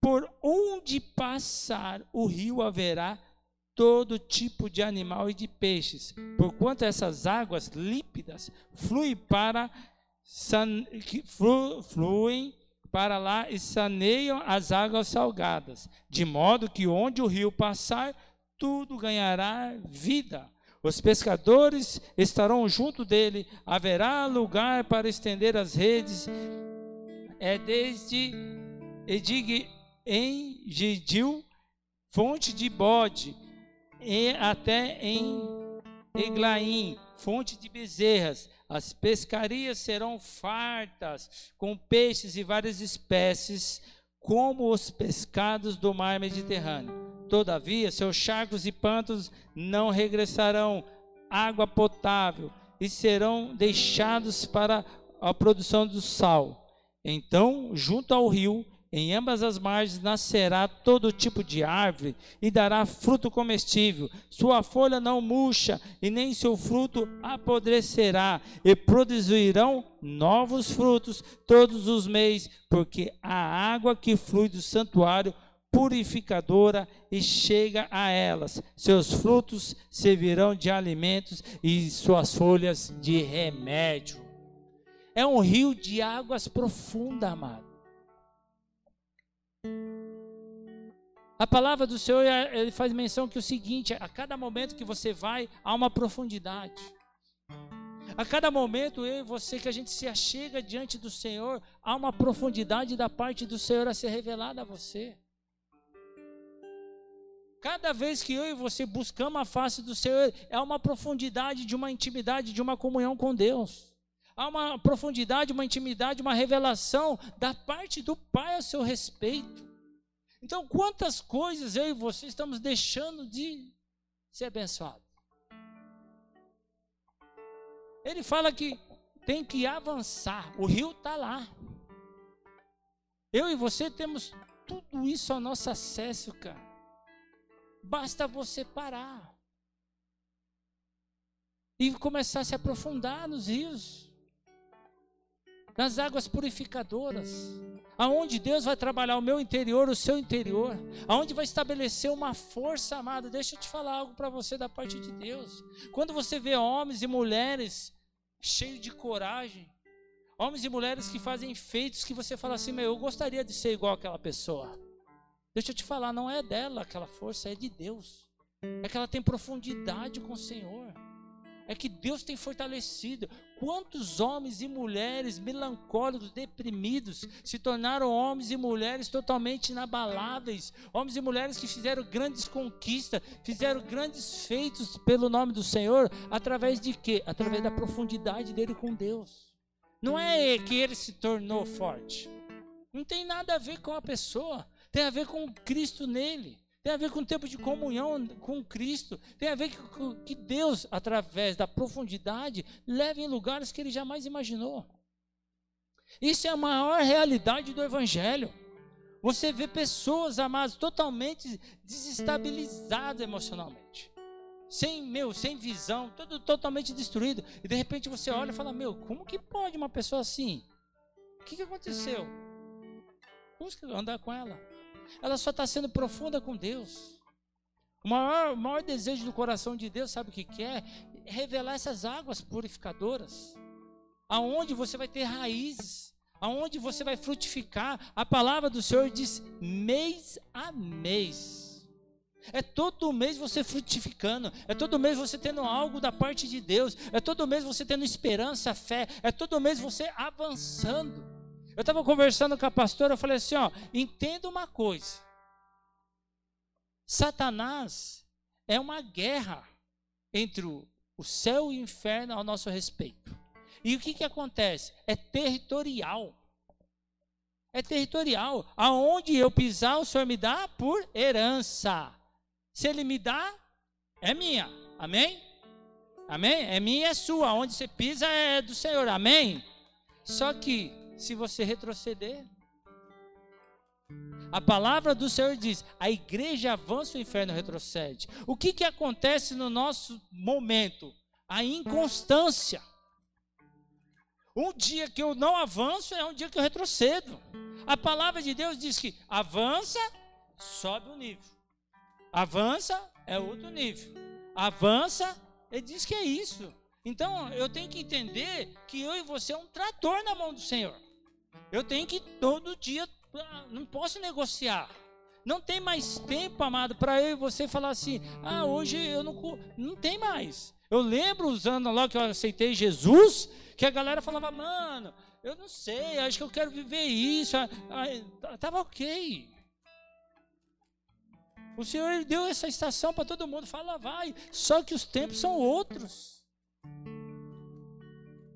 Speaker 1: Por onde passar o rio haverá todo tipo de animal e de peixes, porquanto essas águas límpidas fluem para fluem para lá e saneiam as águas salgadas, de modo que onde o rio passar, tudo ganhará vida. Os pescadores estarão junto dele, haverá lugar para estender as redes. É desde Edig em Gidil, fonte de bode, e até em Eglaim, fonte de bezerras. As pescarias serão fartas com peixes e várias espécies, como os pescados do mar Mediterrâneo. Todavia, seus charcos e pantos não regressarão água potável e serão deixados para a produção do sal. Então, junto ao rio, em ambas as margens nascerá todo tipo de árvore e dará fruto comestível. Sua folha não murcha e nem seu fruto apodrecerá, e produzirão novos frutos todos os meses, porque a água que flui do santuário purificadora e chega a elas. Seus frutos servirão de alimentos e suas folhas de remédio. É um rio de águas profunda, amado. A palavra do Senhor ele faz menção que o seguinte: a cada momento que você vai, há uma profundidade. A cada momento eu e você que a gente se achega diante do Senhor, há uma profundidade da parte do Senhor a ser revelada a você. Cada vez que eu e você buscamos a face do Senhor, é uma profundidade de uma intimidade, de uma comunhão com Deus. Há uma profundidade, uma intimidade, uma revelação da parte do Pai a seu respeito. Então, quantas coisas eu e você estamos deixando de ser abençoados? Ele fala que tem que avançar, o rio está lá. Eu e você temos tudo isso ao nosso acesso, cara. Basta você parar e começar a se aprofundar nos rios, nas águas purificadoras aonde Deus vai trabalhar o meu interior, o seu interior, aonde vai estabelecer uma força amada. Deixa eu te falar algo para você da parte de Deus. Quando você vê homens e mulheres cheios de coragem, homens e mulheres que fazem feitos que você fala assim, meu, eu gostaria de ser igual aquela pessoa. Deixa eu te falar, não é dela aquela força, é de Deus. É que ela tem profundidade com o Senhor é que Deus tem fortalecido. Quantos homens e mulheres melancólicos, deprimidos, se tornaram homens e mulheres totalmente inabaláveis, homens e mulheres que fizeram grandes conquistas, fizeram grandes feitos pelo nome do Senhor, através de quê? Através da profundidade dele com Deus. Não é que ele se tornou forte. Não tem nada a ver com a pessoa, tem a ver com Cristo nele tem a ver com o tempo de comunhão com Cristo, tem a ver com que Deus, através da profundidade, leva em lugares que ele jamais imaginou. Isso é a maior realidade do Evangelho. Você vê pessoas, amadas, totalmente desestabilizadas emocionalmente. sem, meu, sem visão, todo totalmente destruído. E de repente você olha e fala: Meu, como que pode uma pessoa assim? O que, que aconteceu? Busca andar com ela. Ela só está sendo profunda com Deus. O maior, o maior desejo do coração de Deus, sabe o que, que é? Revelar essas águas purificadoras. Aonde você vai ter raízes. Aonde você vai frutificar. A palavra do Senhor diz mês a mês. É todo mês você frutificando, é todo mês você tendo algo da parte de Deus, é todo mês você tendo esperança, fé, é todo mês você avançando. Eu estava conversando com a pastora, eu falei assim: ó, entenda uma coisa. Satanás é uma guerra entre o céu e o inferno ao nosso respeito. E o que, que acontece? É territorial. É territorial. Aonde eu pisar, o Senhor me dá por herança. Se ele me dá, é minha. Amém? Amém? É minha é sua. Onde você pisa é do Senhor. Amém? Só que, se você retroceder, a palavra do Senhor diz: a igreja avança, o inferno retrocede. O que, que acontece no nosso momento? A inconstância. Um dia que eu não avanço é um dia que eu retrocedo. A palavra de Deus diz que avança, sobe o nível. Avança é outro nível. Avança, ele diz que é isso. Então eu tenho que entender que eu e você é um trator na mão do Senhor. Eu tenho que todo dia, ah, não posso negociar. Não tem mais tempo, amado, para eu e você falar assim: ah, hoje eu não. Não tem mais. Eu lembro os anos lá que eu aceitei Jesus, que a galera falava, mano, eu não sei, acho que eu quero viver isso. Ah, ah, tava ok. O Senhor deu essa estação para todo mundo, fala, vai. Só que os tempos são outros.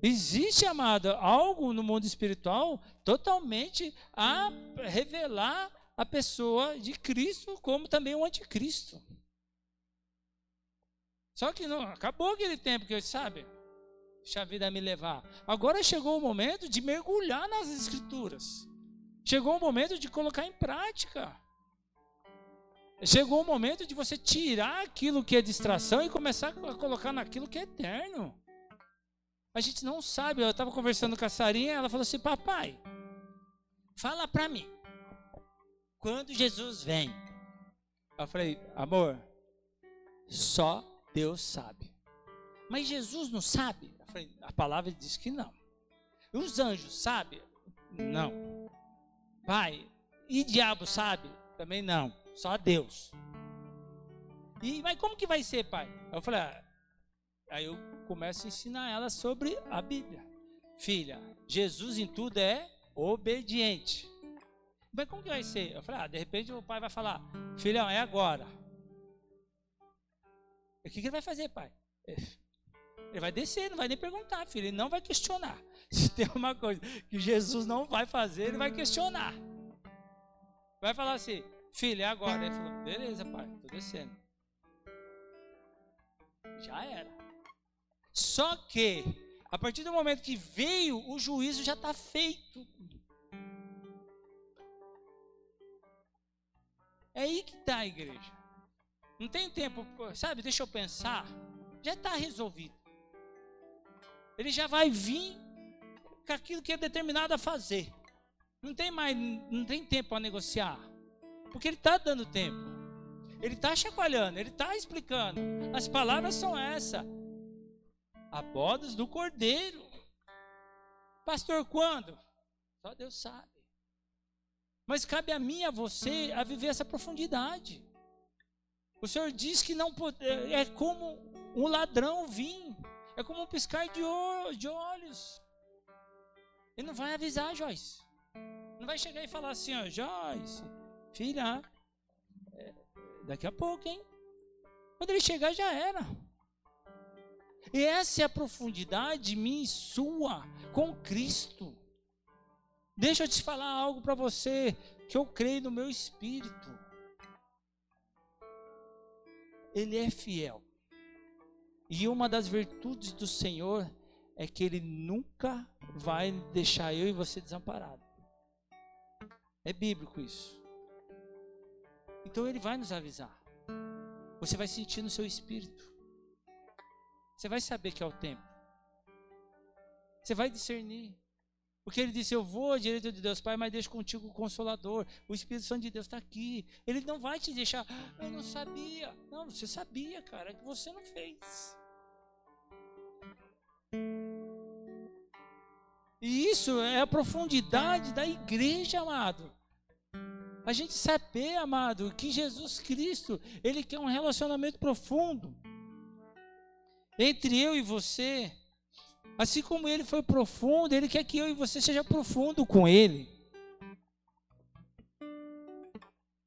Speaker 1: Existe, amado, algo no mundo espiritual totalmente a revelar a pessoa de Cristo como também o anticristo. Só que não acabou aquele tempo que eu sabe, deixa a vida me levar. Agora chegou o momento de mergulhar nas escrituras. Chegou o momento de colocar em prática. Chegou o momento de você tirar aquilo que é distração e começar a colocar naquilo que é eterno. A gente não sabe. Eu estava conversando com a Sarinha, ela falou assim: Papai, fala para mim, quando Jesus vem? Eu falei: Amor, só Deus sabe. Mas Jesus não sabe? Eu falei: A palavra diz que não. E os anjos sabem? Não. Pai, e diabo sabe? Também não. Só Deus. E, mas como que vai ser, pai? Eu falei, ah, aí eu começo a ensinar ela sobre a Bíblia. Filha, Jesus em tudo é obediente. Mas como que vai ser? Eu falei, ah, de repente o pai vai falar, filhão, é agora. O que, que ele vai fazer, pai? Ele vai descer, não vai nem perguntar, filho. Ele não vai questionar. Se tem uma coisa que Jesus não vai fazer, ele vai questionar. Vai falar assim: Filho, é agora. Ele falou, beleza, pai, tô descendo. Já era. Só que, a partir do momento que veio, o juízo já está feito. É aí que está a igreja. Não tem tempo, sabe? Deixa eu pensar. Já está resolvido. Ele já vai vir com aquilo que é determinado a fazer. Não tem mais, não tem tempo para negociar. Porque ele está dando tempo. Ele está chacoalhando, ele está explicando. As palavras são essas. A bodas do cordeiro. Pastor, quando? Só Deus sabe. Mas cabe a mim a você a viver essa profundidade. O Senhor diz que não pode, é, é como um ladrão vir, é como um piscar de, de olhos. Ele não vai avisar, Joyce. Não vai chegar e falar assim, ó, Joyce, Filha, é, daqui a pouco, hein? Quando ele chegar, já era. E essa é a profundidade minha e sua com Cristo. Deixa eu te falar algo para você que eu creio no meu espírito. Ele é fiel. E uma das virtudes do Senhor é que Ele nunca vai deixar eu e você desamparado. É bíblico isso. Então ele vai nos avisar. Você vai sentir no seu espírito. Você vai saber que é o tempo. Você vai discernir. Porque ele disse: Eu vou à direita de Deus Pai, mas deixo contigo o Consolador. O Espírito Santo de Deus está aqui. Ele não vai te deixar. Eu não sabia. Não, você sabia, cara, que você não fez. E isso é a profundidade da igreja, amado. A gente saber, amado, que Jesus Cristo, ele quer um relacionamento profundo entre eu e você. Assim como ele foi profundo, ele quer que eu e você seja profundo com ele.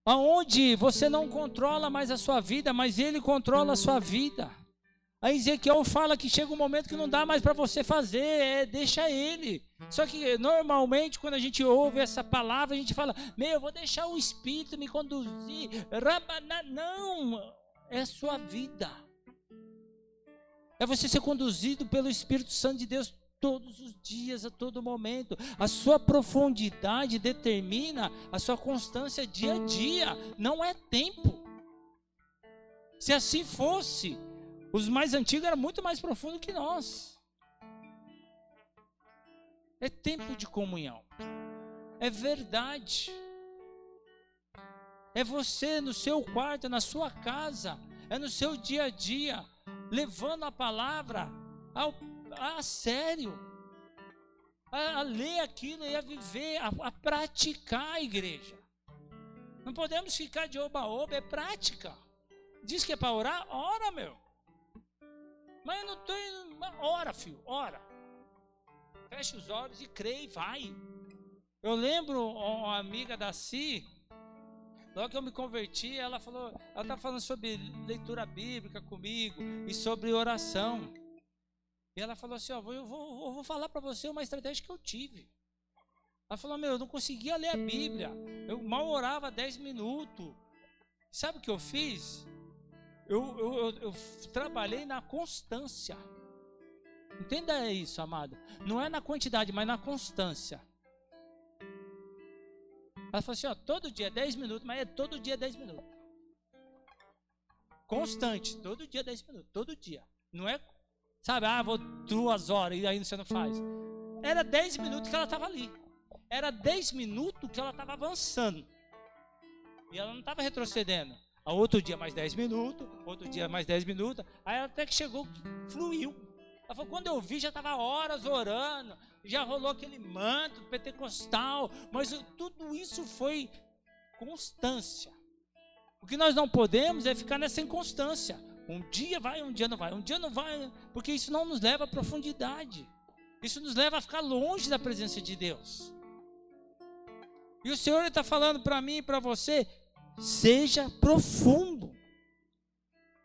Speaker 1: Aonde você não controla mais a sua vida, mas ele controla a sua vida. Aí Ezequiel fala que chega um momento que não dá mais para você fazer, é, deixa ele. Só que normalmente quando a gente ouve essa palavra, a gente fala: Meu, eu vou deixar o Espírito me conduzir. Não, é sua vida. É você ser conduzido pelo Espírito Santo de Deus todos os dias, a todo momento. A sua profundidade determina a sua constância dia a dia, não é tempo. Se assim fosse, os mais antigos eram muito mais profundos que nós. É tempo de comunhão. É verdade. É você no seu quarto, na sua casa, é no seu dia a dia, levando a palavra ao, a sério, a, a, ler aquilo e a viver, a, a praticar a igreja. Não podemos ficar de oba-oba, é prática. Diz que é para orar? Ora, meu. Mas eu não estou indo. Ora, filho, ora. Feche os olhos e crê e vai. Eu lembro uma amiga da Si, logo que eu me converti, ela falou, ela estava falando sobre leitura bíblica comigo e sobre oração. E ela falou assim: ó, eu vou, vou falar para você uma estratégia que eu tive. Ela falou: Meu, eu não conseguia ler a Bíblia. Eu mal orava 10 minutos. Sabe o que eu fiz? Eu, eu, eu, eu trabalhei na constância. Entenda isso, amado. Não é na quantidade, mas na constância. Ela falou assim: ó, todo dia 10 minutos, mas é todo dia 10 minutos. Constante, todo dia 10 minutos, todo dia. Não é, sabe, ah, vou duas horas e aí você não faz. Era 10 minutos que ela estava ali. Era 10 minutos que ela estava avançando. E ela não estava retrocedendo. A outro dia mais 10 minutos, outro dia mais 10 minutos. Aí até que chegou, fluiu. Ela falou, quando eu vi, já estava horas orando, já rolou aquele manto pentecostal, mas tudo isso foi constância. O que nós não podemos é ficar nessa inconstância. Um dia vai, um dia não vai, um dia não vai, porque isso não nos leva à profundidade. Isso nos leva a ficar longe da presença de Deus. E o Senhor está falando para mim e para você: seja profundo.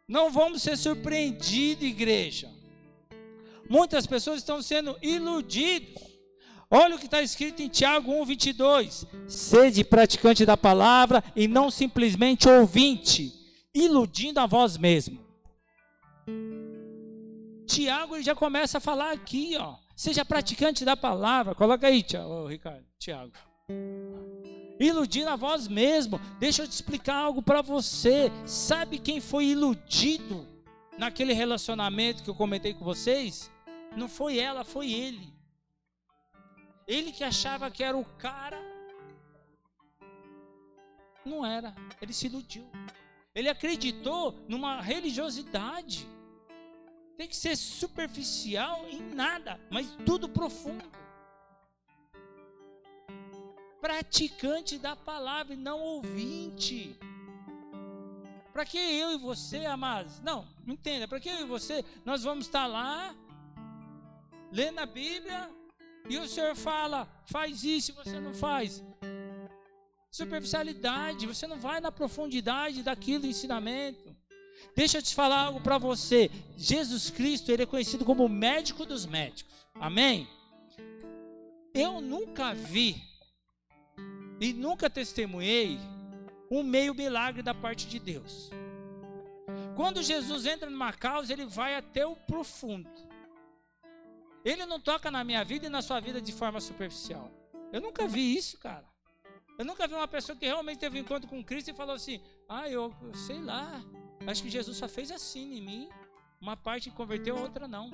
Speaker 1: Não vamos ser surpreendidos, igreja. Muitas pessoas estão sendo iludidos. Olha o que está escrito em Tiago 1, 22. Sede praticante da palavra e não simplesmente ouvinte, iludindo a vós mesmo. Tiago ele já começa a falar aqui, ó. Seja praticante da palavra. Coloca aí, Tiago, Ricardo, Tiago iludindo a vós mesmo. Deixa eu te explicar algo para você. Sabe quem foi iludido naquele relacionamento que eu comentei com vocês? Não foi ela, foi ele. Ele que achava que era o cara, não era. Ele se iludiu. Ele acreditou numa religiosidade. Tem que ser superficial em nada, mas tudo profundo praticante da palavra e não ouvinte. Para que eu e você, amados? Não, entenda. Para que eu e você, nós vamos estar lá, lendo a Bíblia, e o Senhor fala, faz isso e você não faz. Superficialidade, você não vai na profundidade daquilo ensinamento. Deixa eu te falar algo para você. Jesus Cristo, ele é conhecido como o médico dos médicos. Amém? Eu nunca vi e nunca testemunhei um meio milagre da parte de Deus. Quando Jesus entra numa causa, ele vai até o profundo. Ele não toca na minha vida e na sua vida de forma superficial. Eu nunca vi isso, cara. Eu nunca vi uma pessoa que realmente teve um encontro com Cristo e falou assim: Ah, eu, eu sei lá, acho que Jesus só fez assim em mim. Uma parte converteu, a outra não.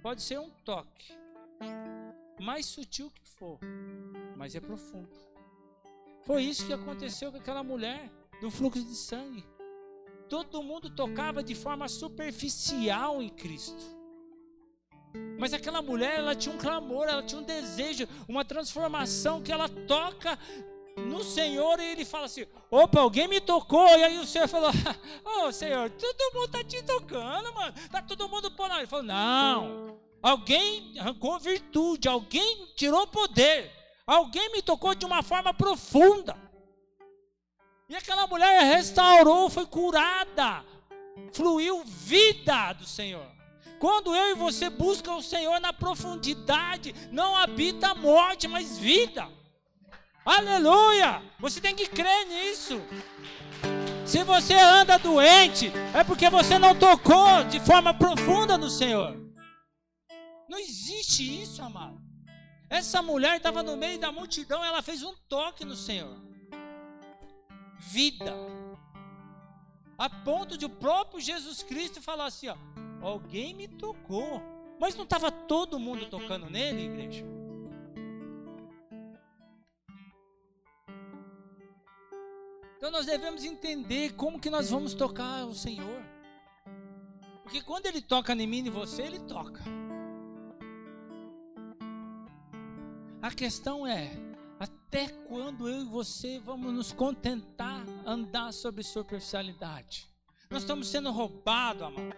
Speaker 1: Pode ser um toque, mais sutil que for, mas é profundo. Foi isso que aconteceu com aquela mulher do fluxo de sangue. Todo mundo tocava de forma superficial em Cristo. Mas aquela mulher, ela tinha um clamor, ela tinha um desejo, uma transformação que ela toca no Senhor e ele fala assim: opa, alguém me tocou. E aí o Senhor falou: Ô oh, Senhor, todo mundo está te tocando, mano. Está todo mundo lá. Ele falou: Não, alguém arrancou virtude, alguém tirou poder, alguém me tocou de uma forma profunda. E aquela mulher restaurou, foi curada, fluiu vida do Senhor. Quando eu e você buscam o Senhor na profundidade, não habita morte, mas vida. Aleluia! Você tem que crer nisso. Se você anda doente, é porque você não tocou de forma profunda no Senhor. Não existe isso, amado. Essa mulher estava no meio da multidão, ela fez um toque no Senhor. Vida. A ponto de o próprio Jesus Cristo falar assim: ó, alguém me tocou. Mas não estava todo mundo tocando nele, igreja? Então nós devemos entender como que nós vamos tocar o Senhor. Porque quando Ele toca em mim e você, Ele toca. A questão é, até quando eu e você vamos nos contentar andar sobre superficialidade? Nós estamos sendo roubados, amado.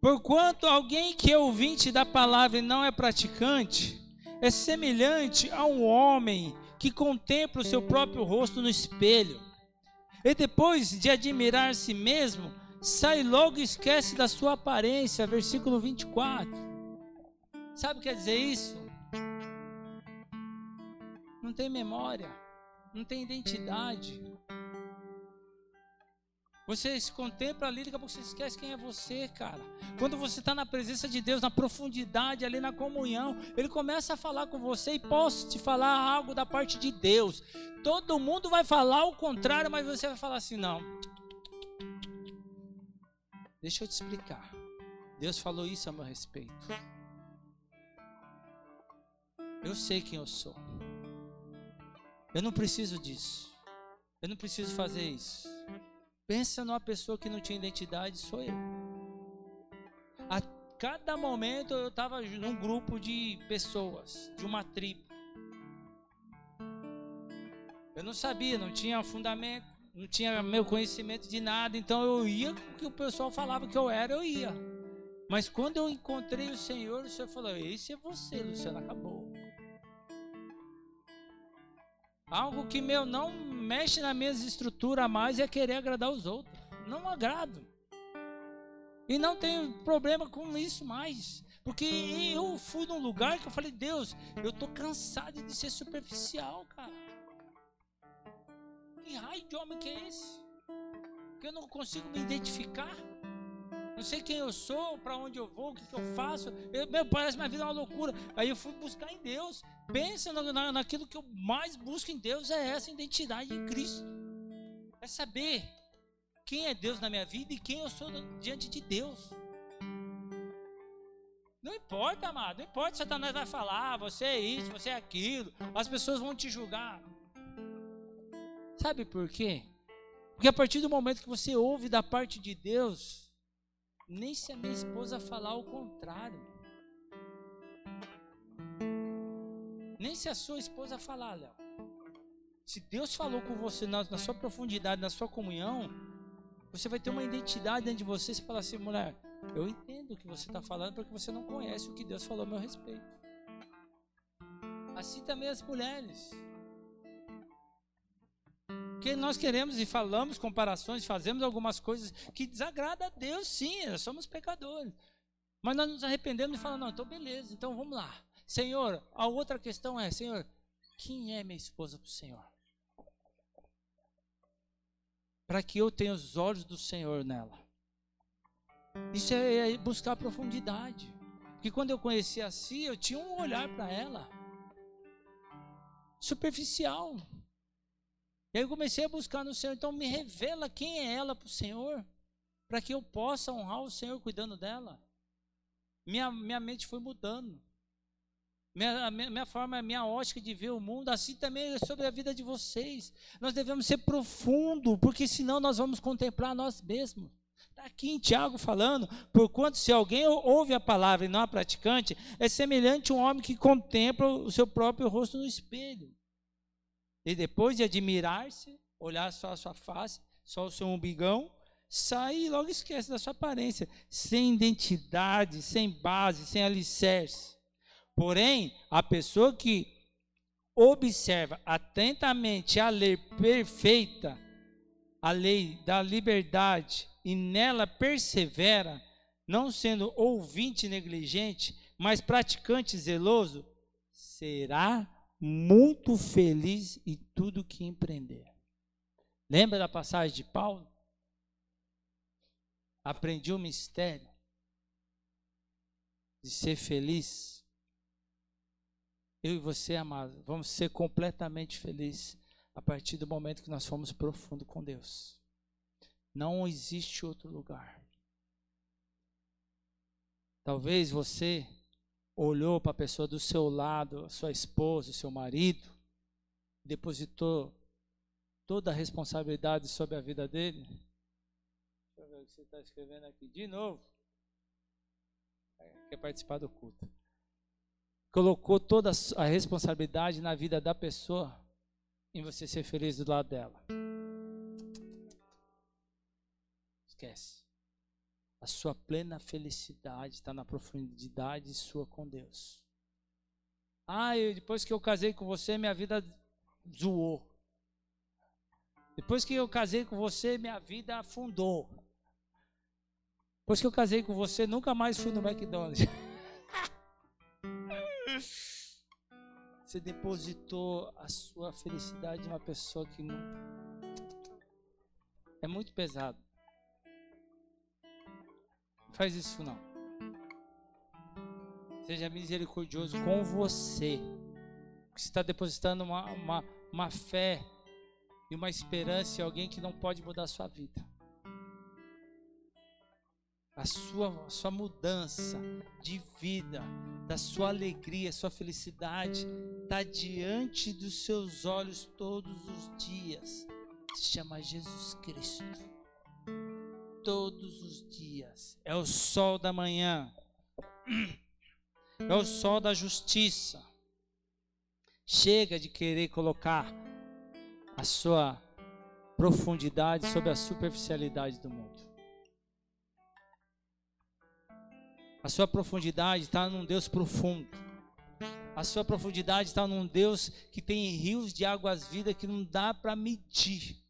Speaker 1: Porquanto alguém que é ouvinte da palavra e não é praticante, é semelhante a um homem que contempla o seu próprio rosto no espelho. E depois de admirar si mesmo, sai logo e esquece da sua aparência. Versículo 24. Sabe o que quer dizer isso? Não tem memória, não tem identidade. Você se contempla ali, daqui a pouco você esquece quem é você, cara. Quando você está na presença de Deus, na profundidade, ali na comunhão, Ele começa a falar com você e posso te falar algo da parte de Deus. Todo mundo vai falar o contrário, mas você vai falar assim: não. Deixa eu te explicar. Deus falou isso a meu respeito. Eu sei quem eu sou. Eu não preciso disso. Eu não preciso fazer isso. Pensa numa pessoa que não tinha identidade, sou eu. A cada momento eu estava num grupo de pessoas, de uma tribo. Eu não sabia, não tinha fundamento, não tinha meu conhecimento de nada, então eu ia o que o pessoal falava que eu era, eu ia. Mas quando eu encontrei o Senhor, o Senhor falou: Esse é você, Luciano, acabou. Algo que meu não mexe na minha estrutura mais é querer agradar os outros. Não agrado. E não tenho problema com isso mais. Porque eu fui num lugar que eu falei, Deus, eu tô cansado de ser superficial, cara. Que raio de homem que é esse? Que eu não consigo me identificar. Não sei quem eu sou, para onde eu vou, o que, que eu faço. Eu, meu, parece minha vida é uma loucura. Aí eu fui buscar em Deus. Pensa na, na, naquilo que eu mais busco em Deus é essa identidade em Cristo. É saber quem é Deus na minha vida e quem eu sou diante de Deus. Não importa, amado, não importa, Satanás vai falar, você é isso, você é aquilo, as pessoas vão te julgar. Sabe por quê? Porque a partir do momento que você ouve da parte de Deus, nem se a minha esposa falar o contrário. Nem se a sua esposa falar, Léo. Se Deus falou com você na, na, sua profundidade, na sua comunhão, você vai ter uma identidade dentro de você. Você fala assim, mulher, eu entendo o que você está falando porque você não conhece o que Deus falou a meu respeito. Assim também as mulheres. Porque nós queremos e falamos comparações, fazemos algumas coisas que desagradam a Deus, sim, somos pecadores. Mas nós nos arrependemos e falamos, não, então beleza, então vamos lá. Senhor, a outra questão é, Senhor, quem é minha esposa para o Senhor? Para que eu tenha os olhos do Senhor nela. Isso é, é buscar profundidade. Porque quando eu conheci a Si, eu tinha um olhar para ela superficial. E aí eu comecei a buscar no Senhor. Então me revela quem é ela para o Senhor, para que eu possa honrar o Senhor cuidando dela. Minha, minha mente foi mudando. Minha, minha, minha forma, minha ótica de ver o mundo, assim também é sobre a vida de vocês. Nós devemos ser profundo, porque senão nós vamos contemplar nós mesmos. Está aqui em Tiago falando, porquanto se alguém ouve a palavra e não a praticante, é semelhante a um homem que contempla o seu próprio rosto no espelho. E depois de admirar-se, olhar só a sua face, só o seu umbigão, sai e logo esquece da sua aparência, sem identidade, sem base, sem alicerce. Porém, a pessoa que observa atentamente a lei perfeita, a lei da liberdade, e nela persevera, não sendo ouvinte negligente, mas praticante zeloso, será muito feliz em tudo que empreender. Lembra da passagem de Paulo? Aprendi o mistério de ser feliz eu e você, amado, vamos ser completamente felizes a partir do momento que nós formos profundo com Deus. Não existe outro lugar. Talvez você olhou para a pessoa do seu lado, sua esposa, seu marido, depositou toda a responsabilidade sobre a vida dele. Deixa eu ver o que você está escrevendo aqui. De novo. Quer participar do culto colocou toda a responsabilidade na vida da pessoa em você ser feliz do lado dela. Esquece. A sua plena felicidade está na profundidade sua com Deus. Ah, eu, depois que eu casei com você, minha vida zoou. Depois que eu casei com você, minha vida afundou. Depois que eu casei com você, nunca mais fui no McDonald's. Você depositou a sua felicidade em uma pessoa que não. É muito pesado. Não faz isso não. Seja misericordioso com você. Você está depositando uma, uma, uma fé e uma esperança em alguém que não pode mudar a sua vida a sua, a sua mudança de vida, da sua alegria, sua felicidade, está diante dos seus olhos todos os dias. Se chama Jesus Cristo. Todos os dias. É o sol da manhã. É o sol da justiça. Chega de querer colocar a sua profundidade sobre a superficialidade do mundo. A sua profundidade está num Deus profundo. A sua profundidade está num Deus que tem rios de águas vidas que não dá para medir.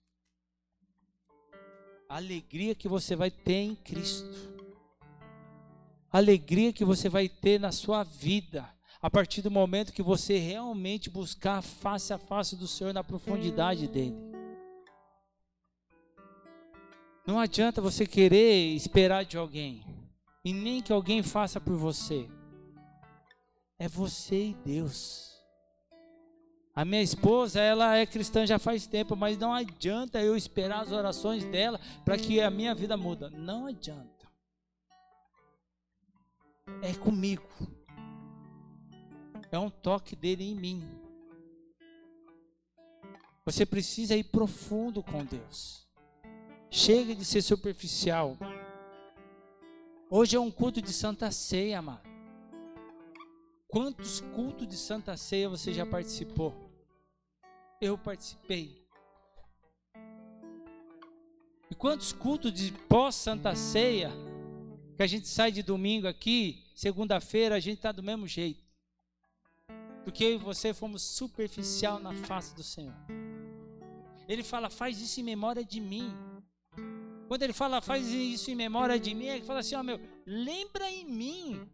Speaker 1: A alegria que você vai ter em Cristo. A alegria que você vai ter na sua vida. A partir do momento que você realmente buscar face a face do Senhor na profundidade dele. Não adianta você querer esperar de alguém e nem que alguém faça por você. É você e Deus. A minha esposa, ela é cristã já faz tempo, mas não adianta eu esperar as orações dela para que a minha vida muda. Não adianta. É comigo. É um toque dele em mim. Você precisa ir profundo com Deus. Chega de ser superficial. Hoje é um culto de Santa Ceia, amado. Quantos cultos de Santa Ceia você já participou? Eu participei. E quantos cultos de pós-Santa Ceia, que a gente sai de domingo aqui, segunda-feira a gente está do mesmo jeito. Porque eu e você fomos superficial na face do Senhor. Ele fala, faz isso em memória de mim. Quando ele fala, faz isso em memória de mim, ele fala assim: ó, meu, lembra em mim.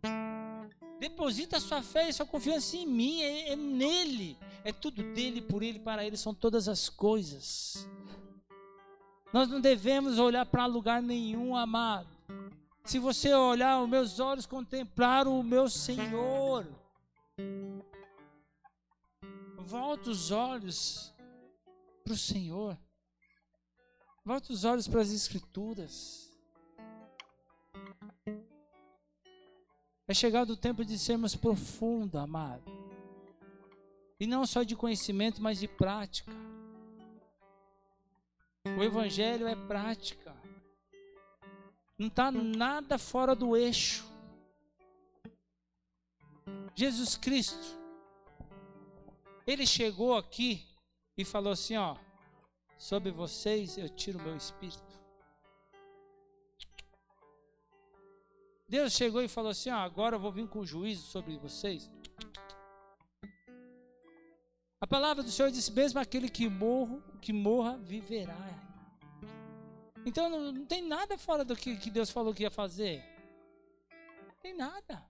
Speaker 1: Deposita sua fé e sua confiança em mim, é, é nele. É tudo dele, por ele, para ele, são todas as coisas. Nós não devemos olhar para lugar nenhum, amado. Se você olhar, os meus olhos contemplaram o meu Senhor. Volta os olhos para o Senhor. Volte os olhos para as Escrituras. É chegado o tempo de sermos profundo, amado. E não só de conhecimento, mas de prática. O Evangelho é prática. Não está nada fora do eixo. Jesus Cristo, ele chegou aqui e falou assim: ó, sobre vocês eu tiro o meu espírito. Deus chegou e falou assim: ó, agora eu vou vir com juízo sobre vocês. A palavra do Senhor disse: mesmo aquele que morro, que morra, viverá. Então não, não tem nada fora do que, que Deus falou que ia fazer. Não tem nada.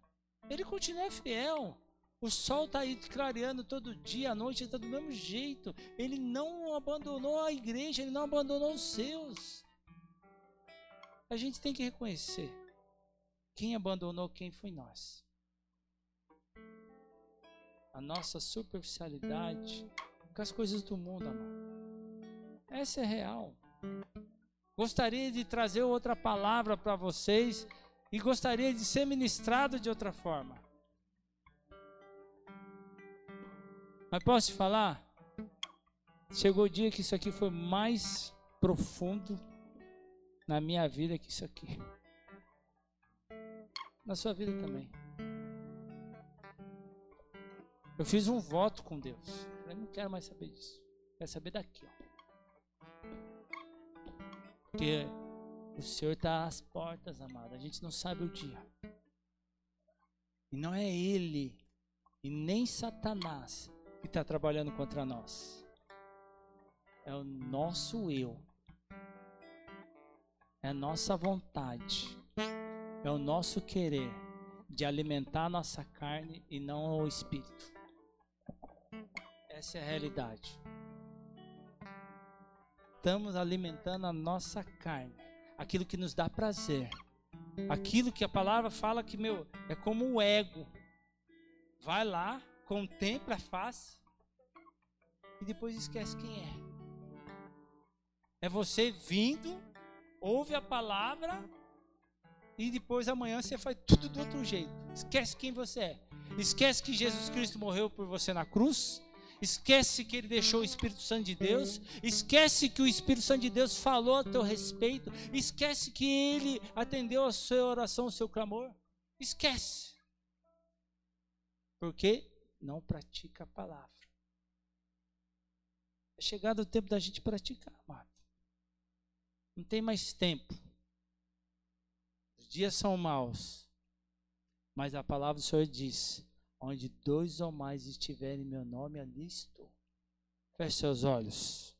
Speaker 1: Ele continua fiel. O sol está aí clareando todo dia, a noite está do mesmo jeito. Ele não abandonou a igreja, ele não abandonou os seus. A gente tem que reconhecer. Quem abandonou quem foi nós. A nossa superficialidade com as coisas do mundo, amado. Essa é real. Gostaria de trazer outra palavra para vocês e gostaria de ser ministrado de outra forma. Mas posso te falar? Chegou o dia que isso aqui foi mais profundo na minha vida que isso aqui. Na sua vida também. Eu fiz um voto com Deus. Eu não quero mais saber disso. Quero saber daqui, ó. Porque o Senhor está às portas, amado. A gente não sabe o dia. E não é Ele e nem Satanás que está trabalhando contra nós. É o nosso eu. É a nossa vontade. É o nosso querer de alimentar a nossa carne e não o espírito. Essa é a realidade estamos alimentando a nossa carne, aquilo que nos dá prazer, aquilo que a palavra fala que, meu, é como o ego. Vai lá, contempla a face e depois esquece quem é. É você vindo, ouve a palavra e depois amanhã você faz tudo do outro jeito. Esquece quem você é. Esquece que Jesus Cristo morreu por você na cruz esquece que ele deixou o Espírito Santo de Deus, esquece que o Espírito Santo de Deus falou a teu respeito, esquece que ele atendeu a sua oração, o seu clamor. Esquece. Porque não pratica a palavra. É chegado o tempo da gente praticar, amado. Não tem mais tempo. Os dias são maus. Mas a palavra do Senhor diz: Onde dois ou mais estiverem meu nome, ali estou. Feche seus olhos.